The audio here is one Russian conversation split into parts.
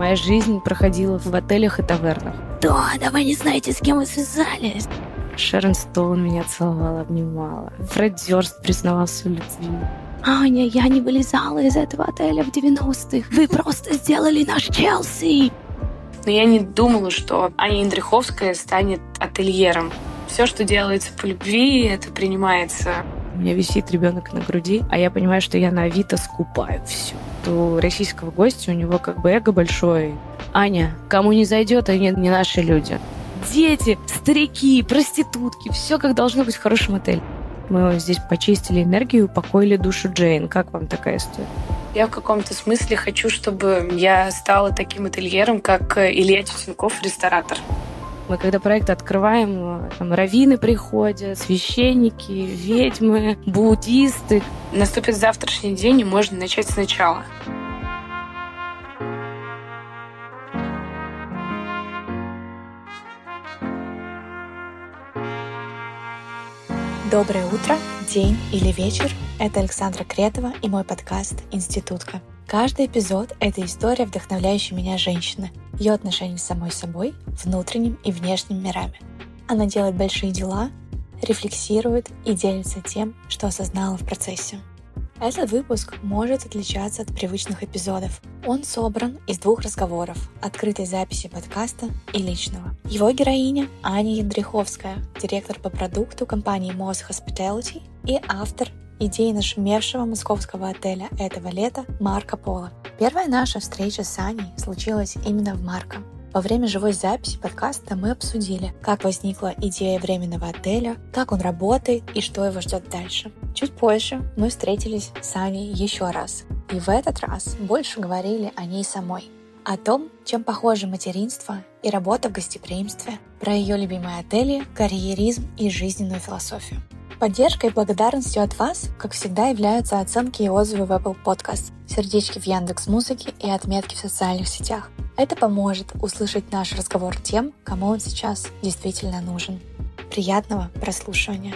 Моя жизнь проходила в отелях и тавернах. Да, да вы не знаете, с кем вы связались. Шерон Стоун меня целовала, обнимала. Фред Дёрст признавался в любви. Аня, я не вылезала из этого отеля в 90-х. Вы просто сделали наш Челси. Но я не думала, что Аня Индриховская станет ательером. Все, что делается по любви, это принимается. Меня висит ребенок на груди, а я понимаю, что я на Авито скупаю все. У российского гостя у него как бы эго большое. Аня, кому не зайдет, они не наши люди. Дети, старики, проститутки, все как должно быть в хорошем отеле. Мы здесь почистили энергию, упокоили душу Джейн. Как вам такая история? Я в каком-то смысле хочу, чтобы я стала таким ательером, как Илья Тютюнков, ресторатор. Мы когда проект открываем, там раввины приходят, священники, ведьмы, буддисты. Наступит завтрашний день, и можно начать сначала. Доброе утро, день или вечер. Это Александра Кретова и мой подкаст «Институтка». Каждый эпизод — это история, вдохновляющая меня женщины, ее отношения с самой собой, внутренним и внешним мирами. Она делает большие дела, рефлексирует и делится тем, что осознала в процессе. Этот выпуск может отличаться от привычных эпизодов. Он собран из двух разговоров, открытой записи подкаста и личного. Его героиня Аня Яндриховская, директор по продукту компании Moss Hospitality и автор идеи нашумевшего московского отеля этого лета Марко Поло. Первая наша встреча с Аней случилась именно в Марко. Во время живой записи подкаста мы обсудили, как возникла идея временного отеля, как он работает и что его ждет дальше. Чуть позже мы встретились с Аней еще раз, и в этот раз больше говорили о ней самой. О том, чем похоже материнство и работа в гостеприимстве, про ее любимые отели, карьеризм и жизненную философию. Поддержкой и благодарностью от вас, как всегда, являются оценки и отзывы в Apple Podcast, сердечки в Яндекс Музыке и отметки в социальных сетях. Это поможет услышать наш разговор тем, кому он сейчас действительно нужен. Приятного прослушивания!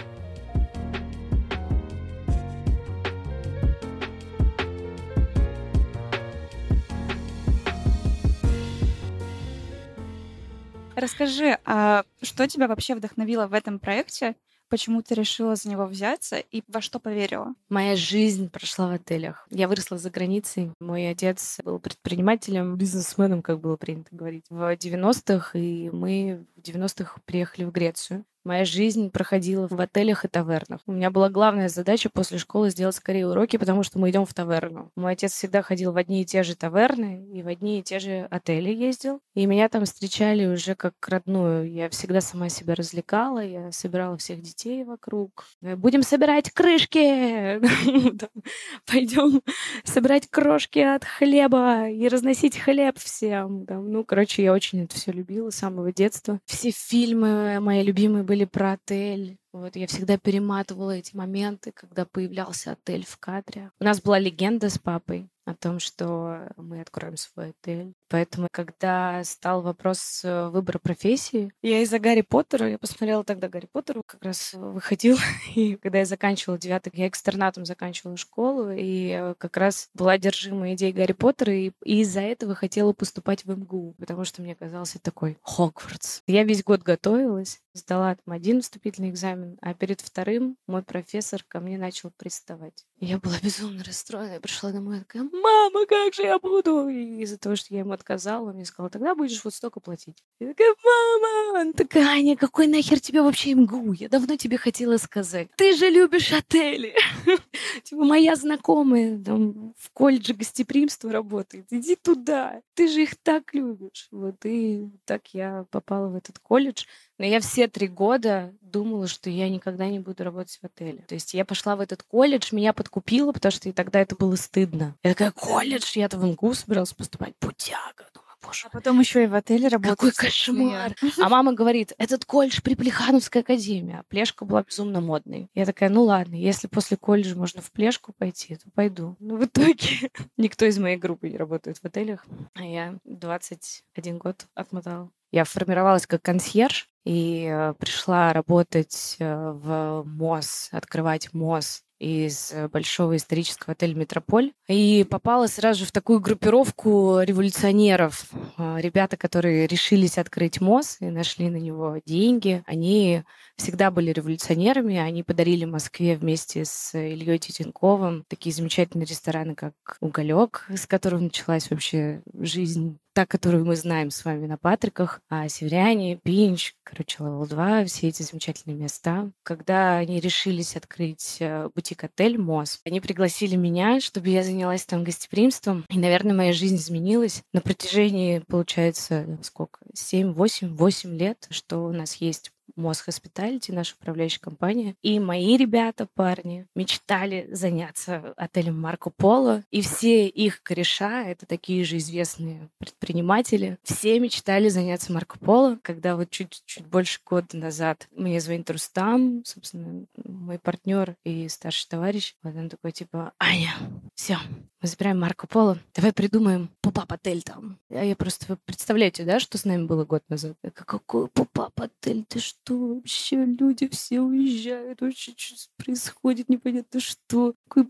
Расскажи, а что тебя вообще вдохновило в этом проекте? Почему ты решила за него взяться и во что поверила? Моя жизнь прошла в отелях. Я выросла за границей. Мой отец был предпринимателем, бизнесменом, как было принято говорить, в 90-х, и мы в 90-х приехали в Грецию. Моя жизнь проходила в отелях и тавернах. У меня была главная задача после школы сделать скорее уроки, потому что мы идем в таверну. Мой отец всегда ходил в одни и те же таверны и в одни и те же отели ездил. И меня там встречали уже как родную. Я всегда сама себя развлекала, я собирала всех детей вокруг. Будем собирать крышки! Пойдем собирать крошки от хлеба и разносить хлеб всем. Ну, короче, я очень это все любила с самого детства. Все фильмы мои любимые были были про отель. Вот я всегда перематывала эти моменты, когда появлялся отель в кадре. У нас была легенда с папой о том, что мы откроем свой отель. Поэтому, когда стал вопрос э, выбора профессии, я из-за Гарри Поттера, я посмотрела тогда Гарри Поттера, как раз выходил, и когда я заканчивала девятый, я экстернатом заканчивала школу, и э, как раз была одержима идеей Гарри Поттера, и, и из-за этого хотела поступать в МГУ, потому что мне казался такой Хогвартс. Я весь год готовилась, сдала там один вступительный экзамен, а перед вторым мой профессор ко мне начал приставать. Я была безумно расстроена, я пришла домой, такая, мама, как же я буду? И из-за того, что я ему отказала, он мне сказал, тогда будешь вот столько платить. Я такая, мама! Он такая, Аня, какой нахер тебе вообще МГУ? Я давно тебе хотела сказать. Ты же любишь отели. Типа моя знакомая там в колледже гостеприимства работает. Иди туда. Ты же их так любишь. Вот и так я попала в этот колледж. Но я все три года думала, что я никогда не буду работать в отеле. То есть я пошла в этот колледж, меня подкупило, потому что и тогда это было стыдно. Я такая, колледж? Я-то в МГУ собиралась поступать. Путяга. Думаю, боже А потом еще и в отеле работать. Какой кошмар. А мама говорит, этот колледж при Плехановской академии. А Плешка была безумно модной. Я такая, ну ладно, если после колледжа можно в Плешку пойти, то пойду. Но в итоге никто из моей группы не работает в отелях. А я 21 год отмотала. Я формировалась как консьерж, и э, пришла работать э, в МОЗ, открывать МОЗ из большого исторического отеля «Метрополь». И попала сразу же в такую группировку революционеров. Э, ребята, которые решились открыть МОЗ и нашли на него деньги, они всегда были революционерами. Они подарили Москве вместе с Ильей Титенковым такие замечательные рестораны, как «Уголек», с которого началась вообще жизнь та, которую мы знаем с вами на Патриках, а Северяне, Пинч, короче, Level 2, все эти замечательные места. Когда они решились открыть э, бутик-отель МОЗ, они пригласили меня, чтобы я занялась там гостеприимством. И, наверное, моя жизнь изменилась на протяжении, получается, сколько? 7, 8, 8 лет, что у нас есть Моз Hospitality, наша управляющая компания. И мои ребята, парни, мечтали заняться отелем Марко Поло. И все их кореша, это такие же известные предприниматели, все мечтали заняться Марко Поло. Когда вот чуть-чуть больше года назад мне звонит Рустам, собственно, мой партнер и старший товарищ, вот он такой типа, Аня, все, мы забираем Марко Поло, давай придумаем пупап отель там. А я просто, вы представляете, да, что с нами было год назад? Какой пупап отель, ты что? вообще люди все уезжают, вообще что происходит, непонятно что. Какой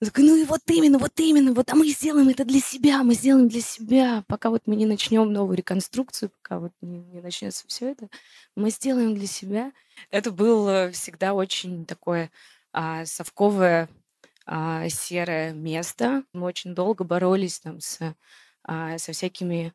такой, ну и вот именно, вот именно, вот, а мы сделаем это для себя, мы сделаем для себя, пока вот мы не начнем новую реконструкцию, пока вот не, не начнется все это, мы сделаем для себя. Это было всегда очень такое а, совковое а, серое место. Мы очень долго боролись там с, а, со всякими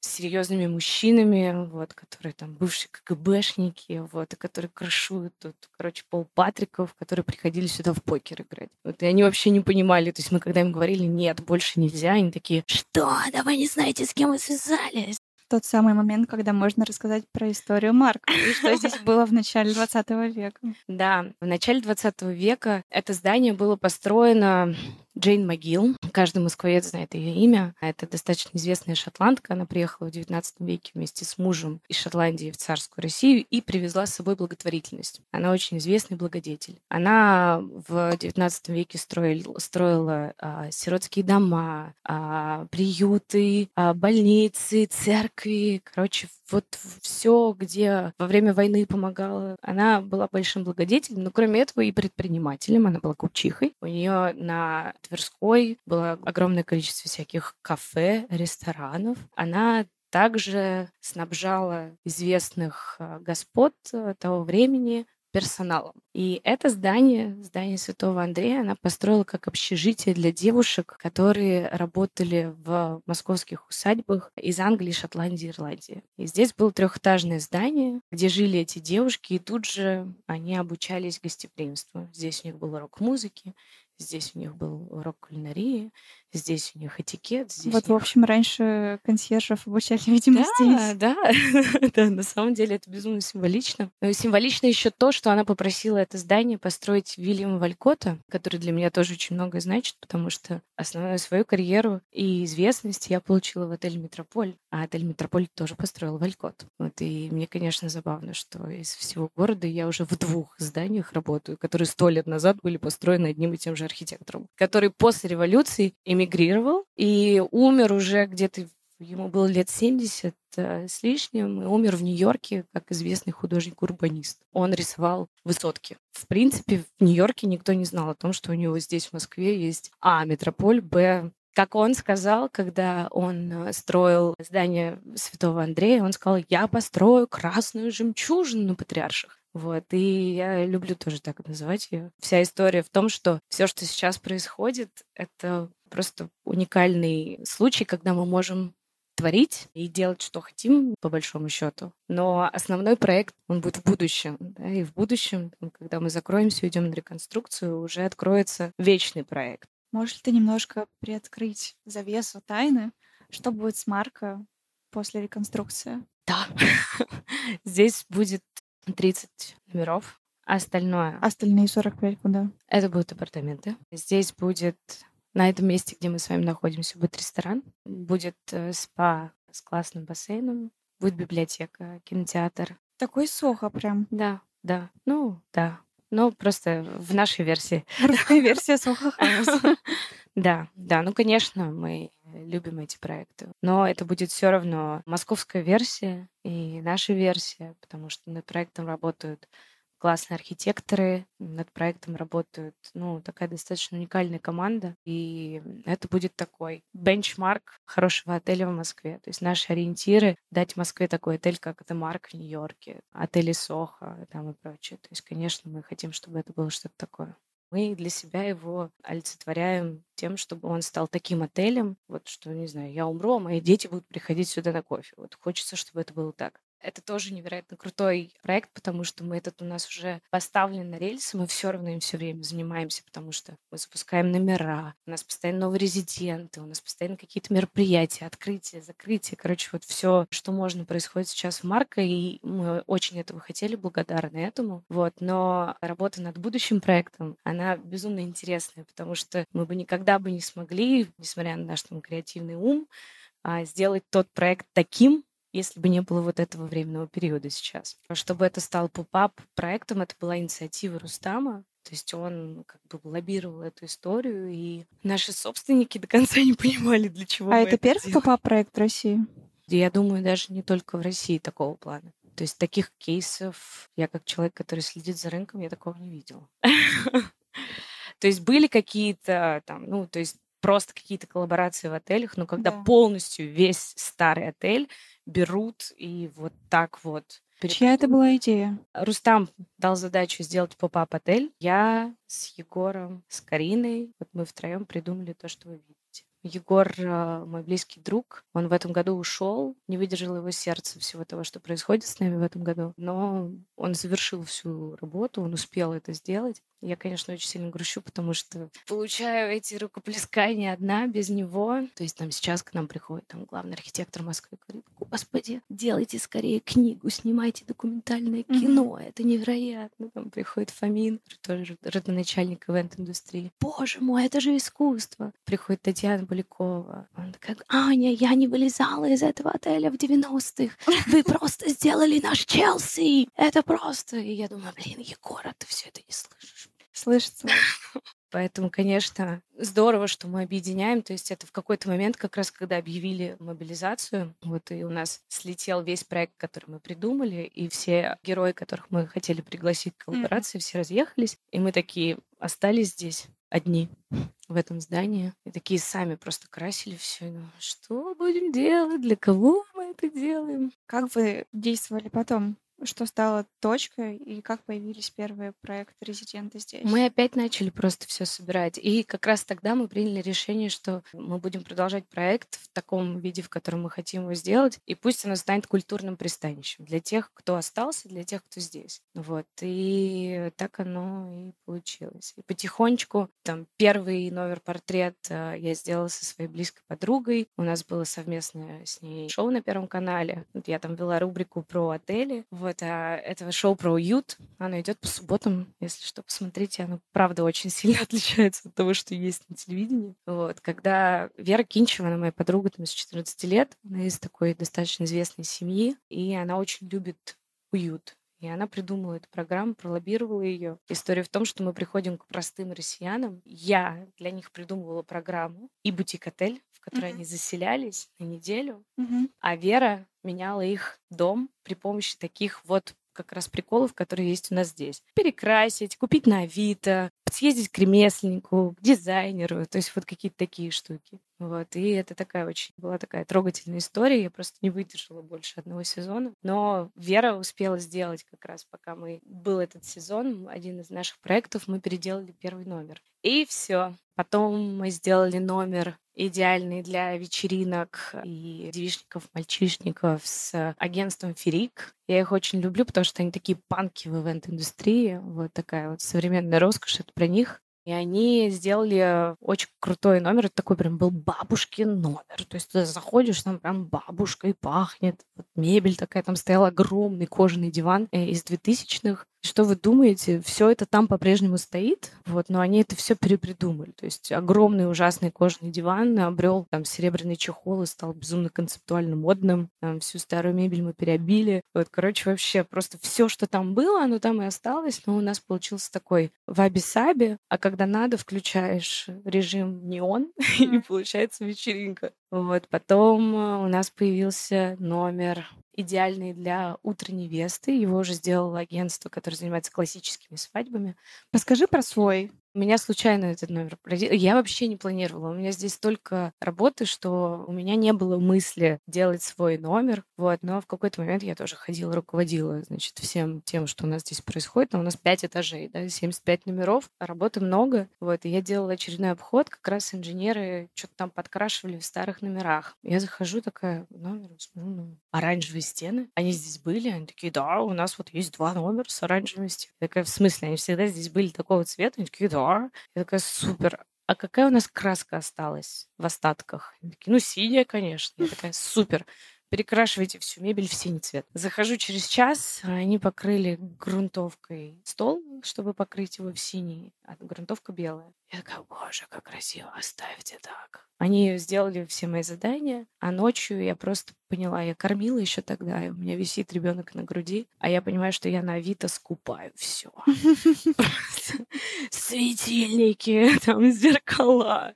серьезными мужчинами, вот, которые там бывшие КГБшники, вот, и которые крышуют тут, короче, Пол Патриков, которые приходили сюда в покер играть. Вот, и они вообще не понимали, то есть мы когда им говорили, нет, больше нельзя, они такие, что, да вы не знаете, с кем вы связались? Тот самый момент, когда можно рассказать про историю Марка и что здесь было в начале 20 века. Да, в начале 20 века это здание было построено Джейн Магил. Каждый москвовед знает ее имя. Это достаточно известная шотландка. Она приехала в XIX веке вместе с мужем из Шотландии в царскую Россию и привезла с собой благотворительность. Она очень известный благодетель. Она в XIX веке строила, строила а, сиротские дома, а, приюты, а, больницы, церкви. Короче, вот все, где во время войны помогала. Она была большим благодетелем, но кроме этого и предпринимателем. Она была купчихой. У нее на Тверской было огромное количество всяких кафе, ресторанов. Она также снабжала известных э, господ э, того времени персоналом. И это здание, здание Святого Андрея, она построила как общежитие для девушек, которые работали в московских усадьбах из Англии, Шотландии, Ирландии. И здесь было трехэтажное здание, где жили эти девушки, и тут же они обучались гостеприимству. Здесь у них был урок музыки, здесь у них был урок кулинарии, здесь у них этикет. Здесь вот, них... в общем, раньше консьержев обучали, видимо, да, здесь. Да, да, на самом деле это безумно символично. Но символично еще то, что она попросила это здание построить Вильяма Валькота, который для меня тоже очень многое значит, потому что основную свою карьеру и известность я получила в отеле «Метрополь», а отель «Метрополь» тоже построил Валькот. Вот, и мне, конечно, забавно, что из всего города я уже в двух зданиях работаю, которые сто лет назад были построены одним и тем же архитектором, который после революции эмигрировал и умер уже где-то Ему было лет 70 э, с лишним, и умер в Нью-Йорке как известный художник-урбанист. Он рисовал высотки. В принципе, в Нью-Йорке никто не знал о том, что у него здесь, в Москве, есть А. Метрополь, Б. Как он сказал, когда он э, строил здание Святого Андрея, он сказал, я построю красную жемчужину на Патриарших. Вот, и я люблю тоже так называть ее. Вся история в том, что все, что сейчас происходит, это просто уникальный случай, когда мы можем творить и делать, что хотим, по большому счету. Но основной проект, он будет в будущем. Да, и в будущем, когда мы закроемся, уйдем на реконструкцию, уже откроется вечный проект. Можешь ли ты немножко приоткрыть завесу тайны? Что будет с Марко после реконструкции? Да, здесь будет 30 номеров. А остальное... Остальные 45 куда? Это будут апартаменты. Здесь будет на этом месте, где мы с вами находимся, будет ресторан, будет э, спа с классным бассейном, будет библиотека, кинотеатр. Такой сохо прям. Да, да. Ну, да. Ну, просто в нашей версии. Русская версия Сохо Да, да. Ну, конечно, мы любим эти проекты. Но это будет все равно московская версия и наша версия, потому что над проектом работают классные архитекторы, над проектом работают, ну, такая достаточно уникальная команда, и это будет такой бенчмарк хорошего отеля в Москве. То есть наши ориентиры — дать Москве такой отель, как это Марк в Нью-Йорке, отели Сохо там и прочее. То есть, конечно, мы хотим, чтобы это было что-то такое. Мы для себя его олицетворяем тем, чтобы он стал таким отелем, вот что, не знаю, я умру, а мои дети будут приходить сюда на кофе. Вот хочется, чтобы это было так. Это тоже невероятно крутой проект, потому что мы этот у нас уже поставлен на рельсы, мы все равно им все время занимаемся, потому что мы запускаем номера, у нас постоянно новые резиденты, у нас постоянно какие-то мероприятия, открытия, закрытия. Короче, вот все, что можно, происходит сейчас в Марко, и мы очень этого хотели, благодарны этому. Вот. Но работа над будущим проектом, она безумно интересная, потому что мы бы никогда бы не смогли, несмотря на наш там, креативный ум, а, сделать тот проект таким, если бы не было вот этого временного периода сейчас. Чтобы это стал поп-ап проектом, это была инициатива Рустама, то есть он как бы лоббировал эту историю, и наши собственники до конца не понимали, для чего А это, это первый поп проект в России? Я думаю, даже не только в России такого плана. То есть таких кейсов, я как человек, который следит за рынком, я такого не видела. То есть были какие-то там, ну, то есть просто какие-то коллаборации в отелях, но когда Да. полностью весь старый отель берут и вот так вот. Чья это была идея? Рустам дал задачу сделать поп-ап отель. Я с Егором, с Кариной, вот мы втроем придумали то, что вы видите. Егор э, мой близкий друг. Он в этом году ушел, не выдержал его сердце всего того, что происходит с нами в этом году. Но он завершил всю работу, он успел это сделать. Я, конечно, очень сильно грущу, потому что получаю эти рукоплескания одна без него. То есть там сейчас к нам приходит там главный архитектор Москвы и говорит, господи, делайте скорее книгу, снимайте документальное кино, это невероятно. Там приходит Фомин, тоже родоначальник ивент-индустрии. Боже мой, это же искусство. Приходит Татьяна Полякова. Он такая, Аня, я не вылезала из этого отеля в 90-х. Вы просто сделали наш Челси. это просто. И я думаю, блин, Егор, а ты все это не слышишь. Слышится. Поэтому, конечно, здорово, что мы объединяем. То есть это в какой-то момент, как раз когда объявили мобилизацию, вот и у нас слетел весь проект, который мы придумали, и все герои, которых мы хотели пригласить к коллаборации, все разъехались, и мы такие остались здесь одни в этом здании. И такие сами просто красили все. Что будем делать? Для кого мы это делаем? Как вы действовали потом? Что стало точкой и как появились первые проекты резидента здесь? Мы опять начали просто все собирать. И как раз тогда мы приняли решение, что мы будем продолжать проект в таком виде, в котором мы хотим его сделать. И пусть оно станет культурным пристанищем для тех, кто остался, для тех, кто здесь. Вот. И так оно и получилось. И потихонечку там первый номер портрет э, я сделала со своей близкой подругой. У нас было совместное с ней шоу на Первом канале. Я там вела рубрику про отели. Вот, а этого шоу про уют, оно идет по субботам, если что, посмотрите. Оно, правда, очень сильно отличается от того, что есть на телевидении. Вот, когда Вера Кинчева, она моя подруга там, с 14 лет, она из такой достаточно известной семьи, и она очень любит уют. И она придумала эту программу, пролоббировала ее. История в том, что мы приходим к простым россиянам. Я для них придумывала программу и бутик-отель, в который Мгм. они заселялись на неделю. Мгм. А Вера меняла их дом при помощи таких вот как раз приколов, которые есть у нас здесь. Перекрасить, купить на Авито, съездить к ремесленнику, к дизайнеру, то есть вот какие-то такие штуки. Вот, и это такая очень была такая трогательная история. Я просто не выдержала больше одного сезона. Но Вера успела сделать как раз, пока мы был этот сезон, один из наших проектов, мы переделали первый номер. И все. Потом мы сделали номер идеальный для вечеринок и девичников, мальчишников с агентством Ферик. Я их очень люблю, потому что они такие панки в ивент-индустрии. Вот такая вот современная роскошь, это про них. И они сделали очень крутой номер. Это такой прям был бабушкин номер. То есть ты заходишь, там прям бабушкой пахнет. Вот мебель такая, там стоял огромный кожаный диван э, из 2000-х. Что вы думаете, все это там по-прежнему стоит, вот, но они это все перепридумали. То есть огромный ужасный кожаный диван обрел там серебряный чехол и стал безумно концептуально модным. Там всю старую мебель мы переобили. Вот, короче, вообще просто все, что там было, оно там и осталось, но у нас получился такой ваби-саби, а когда надо, включаешь режим неон, и получается вечеринка. Вот, потом э, у нас появился номер идеальный для утренней невесты. Его уже сделало агентство, которое занимается классическими свадьбами. Расскажи про свой. У меня случайно этот номер родил. Я вообще не планировала. У меня здесь столько работы, что у меня не было мысли делать свой номер. Вот. Но в какой-то момент я тоже ходила, руководила, значит, всем тем, что у нас здесь происходит. Но у нас 5 этажей, да, 75 номеров, работы много. Вот. И я делала очередной обход. Как раз инженеры что-то там подкрашивали в старых номерах. Я захожу такая, номер, смотрю, ну, оранжевые стены. Они здесь были? Они такие, да, у нас вот есть два номера с оранжевыми стенами. Такая, в смысле? Они всегда здесь были такого цвета? Они такие, да, да. Я такая, супер. А какая у нас краска осталась в остатках? Такие, ну, синяя, конечно. Я такая, супер перекрашивайте всю мебель в синий цвет. Захожу через час, они покрыли грунтовкой стол, чтобы покрыть его в синий, а грунтовка белая. Я такая, боже, как красиво, оставьте так. Они сделали все мои задания, а ночью я просто поняла, я кормила еще тогда, и у меня висит ребенок на груди, а я понимаю, что я на Авито скупаю все. Светильники, там зеркала,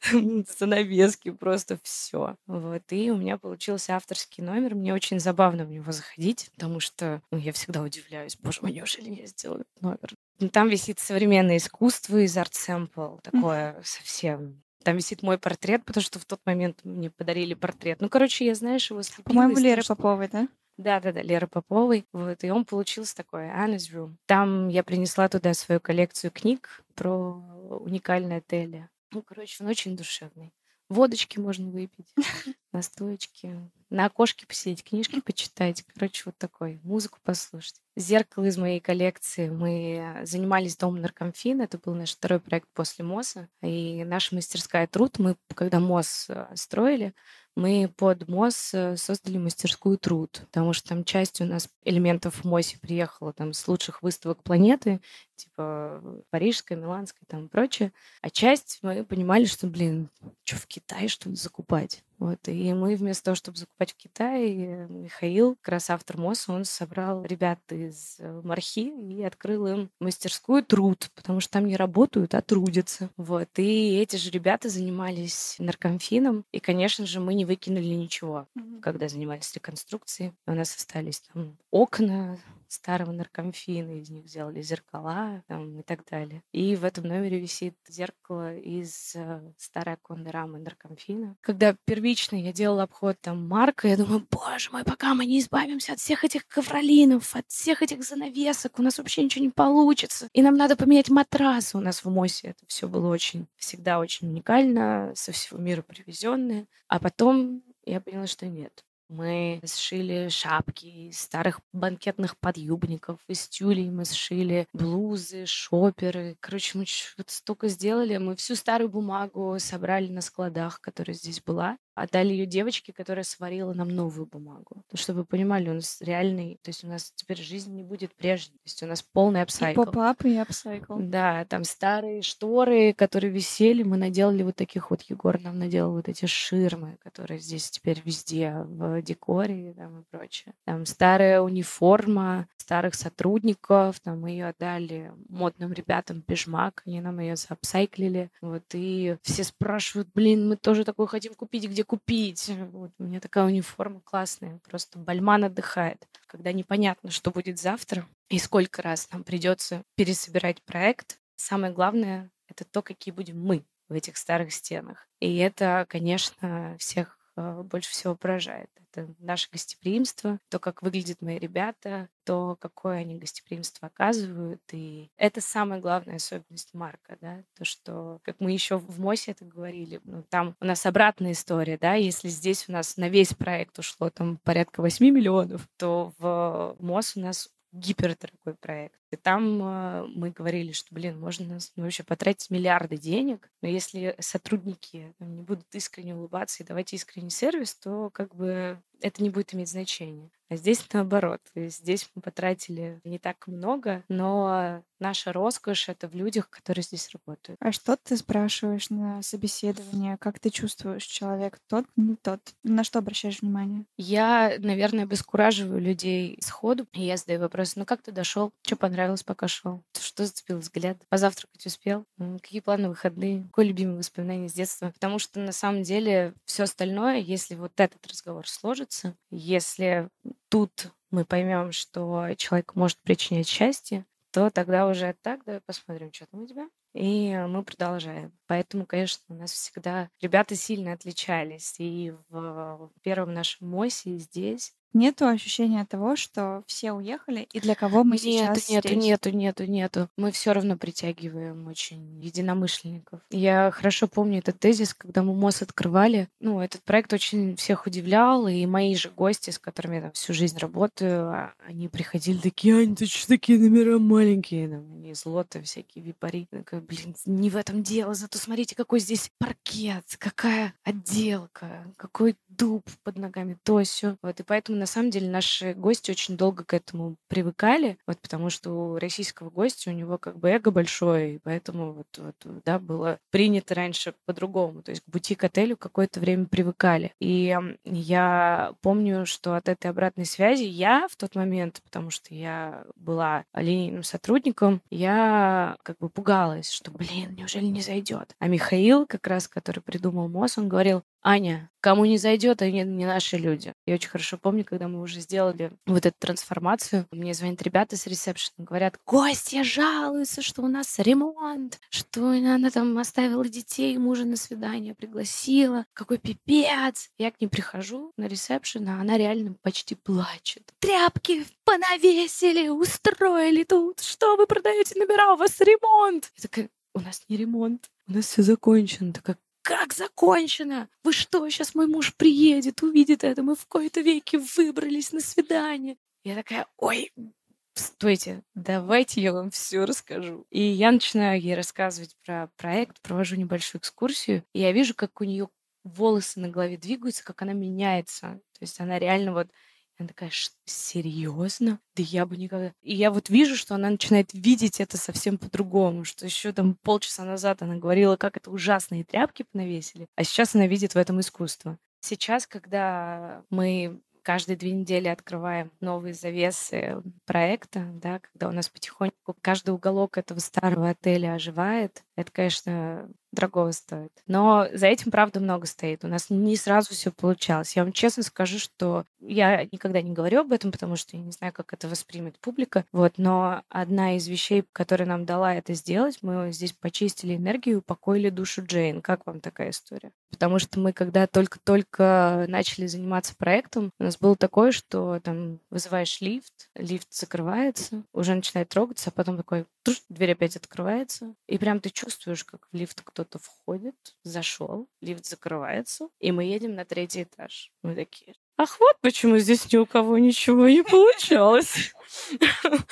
занавески, просто все. Вот, и у меня получился авторский номер. Мне очень забавно в него заходить, потому что ну, я всегда удивляюсь, боже мой, неужели я сделала номер? Там висит современное искусство из арт-сэмпл, такое совсем там висит мой портрет, потому что в тот момент мне подарили портрет. Ну, короче, я, знаешь, его слепила. По-моему, Леры что... Поповой, да? Да-да-да, Лера Поповой. Вот, и он получился такой, Anna's Room. Там я принесла туда свою коллекцию книг про уникальные отели. Ну, короче, он очень душевный. Водочки можно выпить, настоечки, на окошке посидеть, книжки почитать. Короче, вот такой, музыку послушать. Зеркало из моей коллекции. Мы занимались домом наркомфин. Это был наш второй проект после МОСа. И наша мастерская труд, мы, когда МОС э, строили, мы под МОС э, создали мастерскую труд, потому что там часть у нас элементов в МОСе приехала там с лучших выставок планеты, типа парижская, миланская там и прочее. А часть мы понимали, что, блин, что в Китае что-то закупать? Вот, и мы вместо того, чтобы закупать в Китае, Михаил, как раз автор МОСа, он собрал ребят из э, Мархи и открыл им мастерскую труд, потому что там не работают, а трудятся. Вот, и эти же ребята занимались наркомфином, и, конечно же, мы не выкинули ничего, mm-hmm. когда занимались реконструкцией. У нас остались там окна, старого наркомфина, из них сделали зеркала там, и так далее. И в этом номере висит зеркало из э, старой оконной рамы наркомфина. Когда первично я делала обход там Марка, я думаю, боже мой, пока мы не избавимся от всех этих ковролинов, от всех этих занавесок, у нас вообще ничего не получится. И нам надо поменять матрасы у нас в МОСе. Это все было очень, всегда очень уникально, со всего мира привезенное. А потом я поняла, что нет. Мы сшили шапки из старых банкетных подъюбников, из тюлей мы сшили блузы, шоперы. Короче, мы вот столько сделали. Мы всю старую бумагу собрали на складах, которая здесь была отдали ее девочке, которая сварила нам новую бумагу. То, чтобы вы понимали, у нас реальный, то есть у нас теперь жизнь не будет прежней. То есть у нас полный upcycle. И pop-up, и upcycle. Да, там старые шторы, которые висели, мы наделали вот таких вот, Егор нам наделал вот эти ширмы, которые здесь теперь везде в декоре там, и прочее. Там старая униформа старых сотрудников, там мы ее отдали модным ребятам пижмак, они нам ее за upcycle или. Вот, и все спрашивают, блин, мы тоже такой хотим купить, где купить. Вот, у меня такая униформа классная, просто бальман отдыхает. Когда непонятно, что будет завтра и сколько раз нам придется пересобирать проект, самое главное — это то, какие будем мы в этих старых стенах. И это, конечно, всех э, больше всего поражает. Это наше гостеприимство, то, как выглядят мои ребята, то, какое они гостеприимство оказывают. И это самая главная особенность Марка, да, то, что, как мы еще в МОСе это говорили, ну, там у нас обратная история, да, если здесь у нас на весь проект ушло там порядка 8 миллионов, то в МОС у нас гипердорогой проект. И там э, мы говорили, что, блин, можно вообще потратить миллиарды денег, но если сотрудники не будут искренне улыбаться и давать искренний сервис, то как бы это не будет иметь значения. А здесь наоборот. Здесь мы потратили не так много, но наша роскошь — это в людях, которые здесь работают. А что ты спрашиваешь на собеседование? Как ты чувствуешь, человек тот, не тот? На что обращаешь внимание? Я, наверное, обескураживаю людей сходу. И я задаю вопрос, ну как ты дошел? Что понравилось, пока шел? Что зацепил взгляд? Позавтракать успел? Какие планы выходные? Какое любимое воспоминание с детства? Потому что на самом деле все остальное, если вот этот разговор сложится, если тут мы поймем, что человек может причинять счастье, то тогда уже так, давай посмотрим, что там у тебя. И мы продолжаем. Поэтому, конечно, у нас всегда ребята сильно отличались. И в первом нашем МОСе здесь Нету ощущения того, что все уехали, и для кого мы нет, сейчас нету, здесь? нету, нету, нету. Мы все равно притягиваем очень единомышленников. Я хорошо помню этот тезис, когда мы МОЗ открывали. Ну, этот проект очень всех удивлял, и мои же гости, с которыми я там всю жизнь работаю, а, они приходили такие, Ань, ты что такие номера маленькие? Там, они злоты всякие, випари. Блин, не в этом дело, зато смотрите, какой здесь паркет, какая отделка, какой дуб под ногами, то все. Вот, и поэтому, на самом деле, наши гости очень долго к этому привыкали, вот, потому что у российского гостя у него как бы эго большое, и поэтому вот, вот да, было принято раньше по-другому. То есть к бутик-отелю какое-то время привыкали. И я помню, что от этой обратной связи я в тот момент, потому что я была линейным сотрудником, я как бы пугалась, что, блин, неужели не зайдет? А Михаил, как раз, который придумал МОЗ, он говорил, Аня, кому не зайдет, они не наши люди. Я очень хорошо помню, когда мы уже сделали вот эту трансформацию, мне звонят ребята с ресепшена, говорят, гостья жалуются, что у нас ремонт, что она там оставила детей, мужа на свидание пригласила, какой пипец. Я к ней прихожу на ресепшн, а она реально почти плачет. Тряпки понавесили, устроили тут. Что вы продаете номера, у вас ремонт. Я такая, у нас не ремонт, у нас все закончено. Как закончено? Вы что, сейчас мой муж приедет, увидит это, мы в кои-то веки выбрались на свидание. Я такая, ой, стойте, давайте я вам все расскажу. И я начинаю ей рассказывать про проект, провожу небольшую экскурсию, и я вижу, как у нее волосы на голове двигаются, как она меняется. То есть она реально вот она такая, серьезно? Да я бы никогда... И я вот вижу, что она начинает видеть это совсем по-другому, что еще там полчаса назад она говорила, как это ужасные тряпки понавесили, а сейчас она видит в этом искусство. Сейчас, когда мы каждые две недели открываем новые завесы проекта, да, когда у нас потихоньку каждый уголок этого старого отеля оживает, это, конечно, дорого стоит. Но за этим, правда, много стоит. У нас не сразу все получалось. Я вам честно скажу, что я никогда не говорю об этом, потому что я не знаю, как это воспримет публика. Вот, но одна из вещей, которая нам дала это сделать, мы здесь почистили энергию, упокоили душу Джейн. Как вам такая история? Потому что мы, когда только-только начали заниматься проектом, у нас было такое, что там вызываешь лифт, лифт закрывается, уже начинает трогаться, а потом такой, дверь опять открывается, и прям ты чувствуешь, как в лифт кто-то входит, зашел, лифт закрывается, и мы едем на третий этаж. Мы такие, ах, вот почему здесь ни у кого ничего не получалось.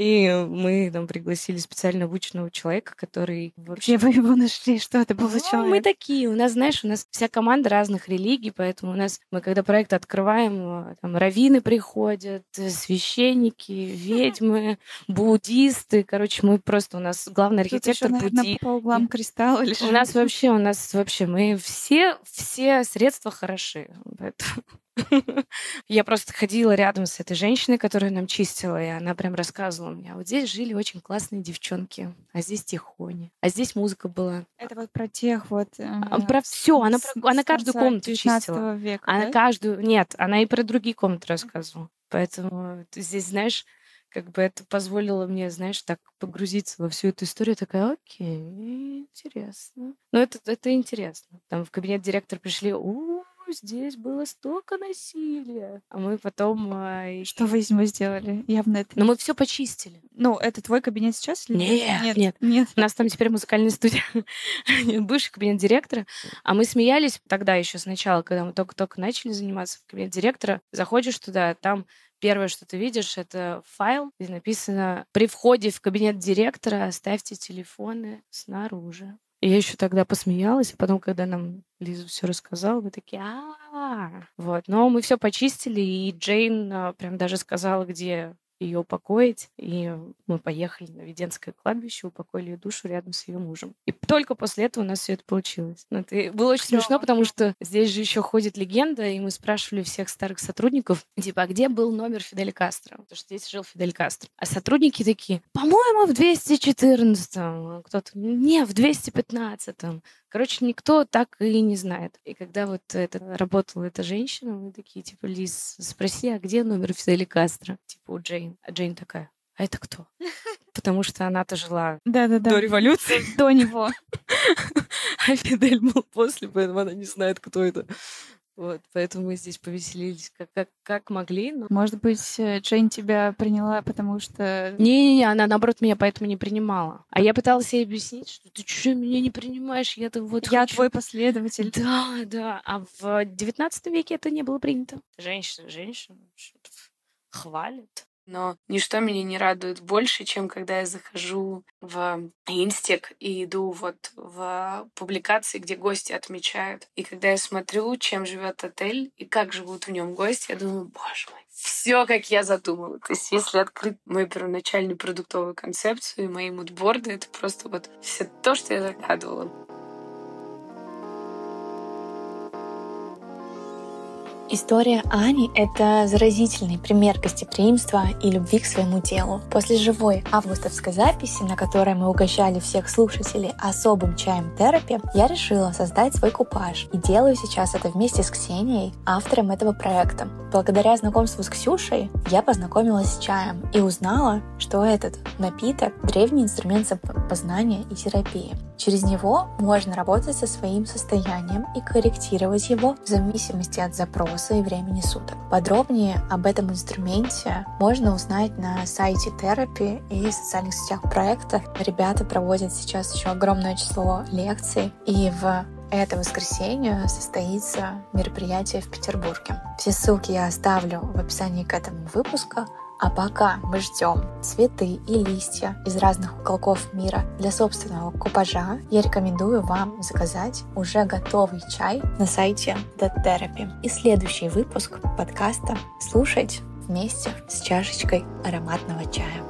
И мы там пригласили специально обученного человека, который вообще... Вы его нашли? Что это был за ну, человек? Мы такие. У нас, знаешь, у нас вся команда разных религий, поэтому у нас, мы когда проект открываем, там раввины приходят, священники, ведьмы, буддисты. Короче, мы просто, у нас главный архитектор наверное, по углам кристалла лежит. У нас вообще, у нас вообще, мы все, все средства хороши. Поэтому... Я просто ходила рядом с этой женщиной, которая нам чистила, и она прям рассказывала мне, а вот здесь жили очень классные девчонки, а здесь тихони, а здесь музыка была. Это вот про тех вот... Э, про все, она, про, она каждую комнату чистила. Века, она да? каждую... Нет, она и про другие комнаты рассказывала. Поэтому здесь, знаешь, как бы это позволило мне, знаешь, так погрузиться во всю эту историю. Такая, окей, интересно. Ну, это, это интересно. Там в кабинет директора пришли, у здесь было столько насилия. А мы потом... А, Что вы из него сделали? Явно это... Но мы все почистили. Ну, это твой кабинет сейчас? Или нет, нет, нет. нет. У нас там теперь музыкальная студия. Бывший кабинет директора. А мы смеялись тогда еще сначала, когда мы только-только начали заниматься в кабинет директора. Заходишь туда, там первое, что ты видишь, это файл, где написано «При входе в кабинет директора оставьте телефоны снаружи». И я еще тогда посмеялась, а потом, когда нам Лиза все рассказала, мы такие, а Вот, но мы все почистили, и Джейн а, прям даже сказала, где ее упокоить. И мы поехали на Веденское кладбище, упокоили ее душу рядом с ее мужем. И только после этого у нас все это получилось. Но это было очень смешно, потому что здесь же еще ходит легенда, и мы спрашивали всех старых сотрудников, типа, а где был номер Фидель Кастро? Потому что здесь жил Фидель Кастро. А сотрудники такие, по-моему, в 214-м. Кто-то, не, в 215-м. Короче, никто так и не знает. И когда вот это, работала эта женщина, мы такие, типа, Лиз, спроси, а где номер Фиделя Кастро? Типа у Джейн. А Джейн такая, а это кто? Потому что она-то жила да, да, да. до революции. До него. А Фидель был после, поэтому она не знает, кто это. Вот, поэтому мы здесь повеселились как, как, как могли. Но... Может быть, э, Джейн тебя приняла, потому что... Не-не-не, она, наоборот, меня поэтому не принимала. А я пыталась ей объяснить, что ты что, меня не принимаешь? Я-то вот Я хочу... твой последователь. Да, да. А в девятнадцатом веке это не было принято. Женщина, женщина хвалит. Но ничто меня не радует больше, чем когда я захожу в инстик и иду вот в публикации, где гости отмечают. И когда я смотрю, чем живет отель и как живут в нем гости, я думаю, боже мой, все, как я задумала. То есть, если открыть мою первоначальную продуктовую концепцию и мои мудборды, это просто вот все то, что я загадывала. История Ани — это заразительный пример гостеприимства и любви к своему делу. После живой августовской записи, на которой мы угощали всех слушателей особым чаем терапи, я решила создать свой купаж и делаю сейчас это вместе с Ксенией, автором этого проекта. Благодаря знакомству с Ксюшей я познакомилась с чаем и узнала, что этот напиток — древний инструмент познания и терапии. Через него можно работать со своим состоянием и корректировать его в зависимости от запроса часа и времени суток. Подробнее об этом инструменте можно узнать на сайте терапии и социальных сетях проекта. Ребята проводят сейчас еще огромное число лекций, и в это воскресенье состоится мероприятие в Петербурге. Все ссылки я оставлю в описании к этому выпуску. А пока мы ждем цветы и листья из разных уголков мира для собственного купажа, я рекомендую вам заказать уже готовый чай на сайте The Therapy. И следующий выпуск подкаста слушать вместе с чашечкой ароматного чая.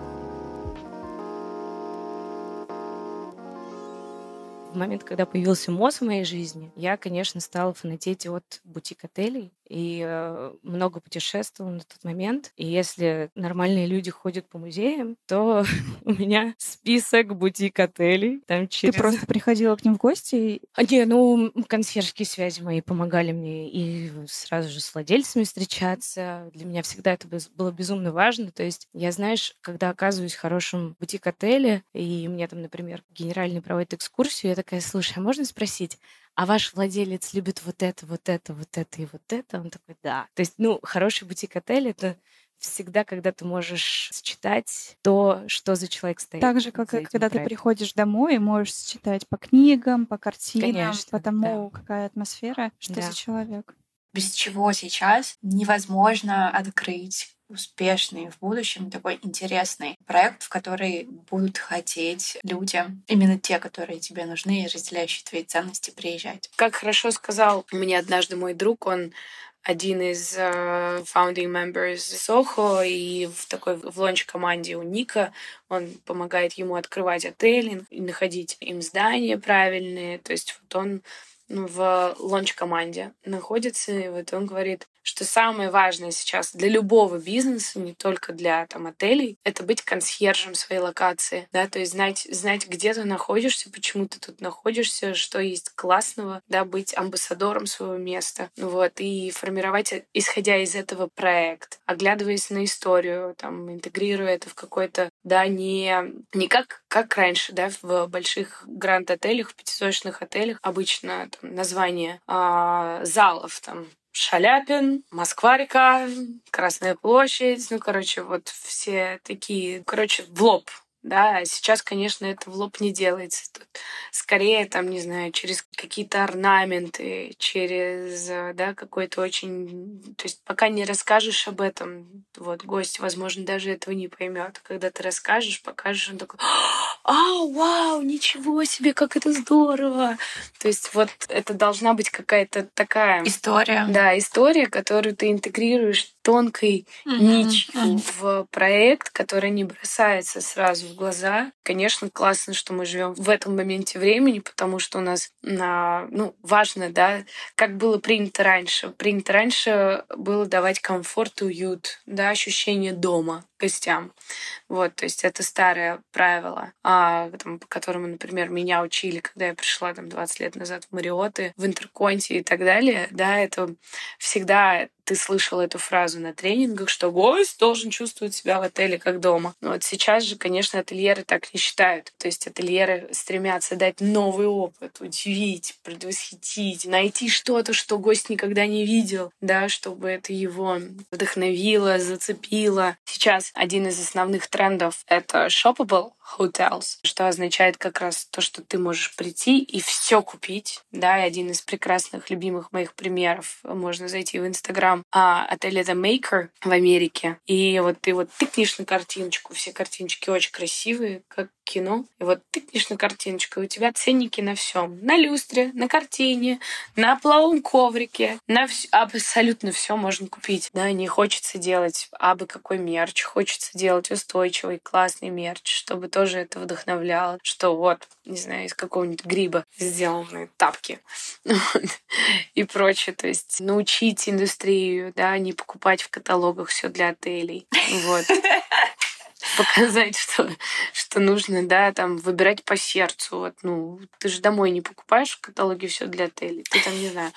В момент, когда появился МОЗ в моей жизни, я, конечно, стала фанатеть от бутик-отелей и э, много путешествовала на тот момент. И если нормальные люди ходят по музеям, то у меня список бутик-отелей. Там через... Ты просто приходила к ним в гости? А, не, ну, консьержские связи мои помогали мне и сразу же с владельцами встречаться. Для меня всегда это было безумно важно. То есть я, знаешь, когда оказываюсь в хорошем бутик-отеле, и мне там, например, генеральный проводит экскурсию, я такая, слушай, а можно спросить, а ваш владелец любит вот это, вот это, вот это и вот это? Он такой, да. То есть, ну, хороший бутик-отель — это всегда, когда ты можешь считать то, что за человек стоит. Так же, как и когда проектом. ты приходишь домой и можешь считать по книгам, по картинам, Конечно, по тому, да. какая атмосфера, что да. за человек. Без чего сейчас невозможно открыть успешный в будущем, такой интересный проект, в который будут хотеть люди, именно те, которые тебе нужны и разделяющие твои ценности, приезжать. Как хорошо сказал мне однажды мой друг, он один из uh, founding members Soho, и в такой в лонч-команде у Ника он помогает ему открывать отели находить им здания правильные. То есть вот он ну, в лонч-команде находится, и вот он говорит, что самое важное сейчас для любого бизнеса, не только для там, отелей, это быть консьержем своей локации, да, то есть знать, знать, где ты находишься, почему ты тут находишься, что есть классного, да, быть амбассадором своего места, вот, и формировать, исходя из этого, проект, оглядываясь на историю, там, интегрируя это в какой-то, да, не, не как, как раньше, да, в больших гранд-отелях, в пятизвездочных отелях обычно там, название а, залов, там, Шаляпин, Москва-река, Красная площадь, ну, короче, вот все такие, короче, в лоб да, а сейчас, конечно, это в лоб не делается. Тут скорее, там, не знаю, через какие-то орнаменты, через, э, да, какой-то очень... То есть пока не расскажешь об этом, вот, гость, возможно, даже этого не поймет. Когда ты расскажешь, покажешь, он такой, а, вау, ничего себе, как это здорово. То есть вот это должна быть какая-то такая... История. Да, история, которую ты интегрируешь тонкой Мгм, нитью мгм. в проект, который не бросается сразу в глаза. Конечно, классно, что мы живем в этом моменте времени, потому что у нас на, ну, важно, да, как было принято раньше. Принято раньше было давать комфорт и уют, да, ощущение дома гостям. Вот, то есть это старое правило, а, там, по которому, например, меня учили, когда я пришла там 20 лет назад в Мариоты, в Интерконте и так далее, да, это всегда ты слышал эту фразу на тренингах, что гость должен чувствовать себя в отеле как дома. Но вот сейчас же, конечно, ательеры так не считают. То есть ательеры стремятся дать новый опыт, удивить, предвосхитить, найти что-то, что гость никогда не видел, да, чтобы это его вдохновило, зацепило. Сейчас один из основных трендов — это shoppable hotels, что означает как раз то, что ты можешь прийти и все купить. Да, и один из прекрасных, любимых моих примеров. Можно зайти в Инстаграм а, отеля The Maker в Америке. И вот ты вот тыкнешь на картиночку, все картиночки очень красивые, как кино. И вот тыкнешь на картиночку, и у тебя ценники на всем. На люстре, на картине, на половом коврике, на вс- абсолютно все можно купить. Да, не хочется делать абы какой мерч, хочется делать устойчивый, классный мерч, чтобы тоже это вдохновляло, что вот, не знаю, из какого-нибудь гриба сделанные тапки и прочее. То есть научить индустрию, да, не покупать в каталогах все для отелей. Вот показать, что, что нужно, да, там, выбирать по сердцу. Вот, ну, ты же домой не покупаешь в каталоге все для отелей. Ты там, не знаю,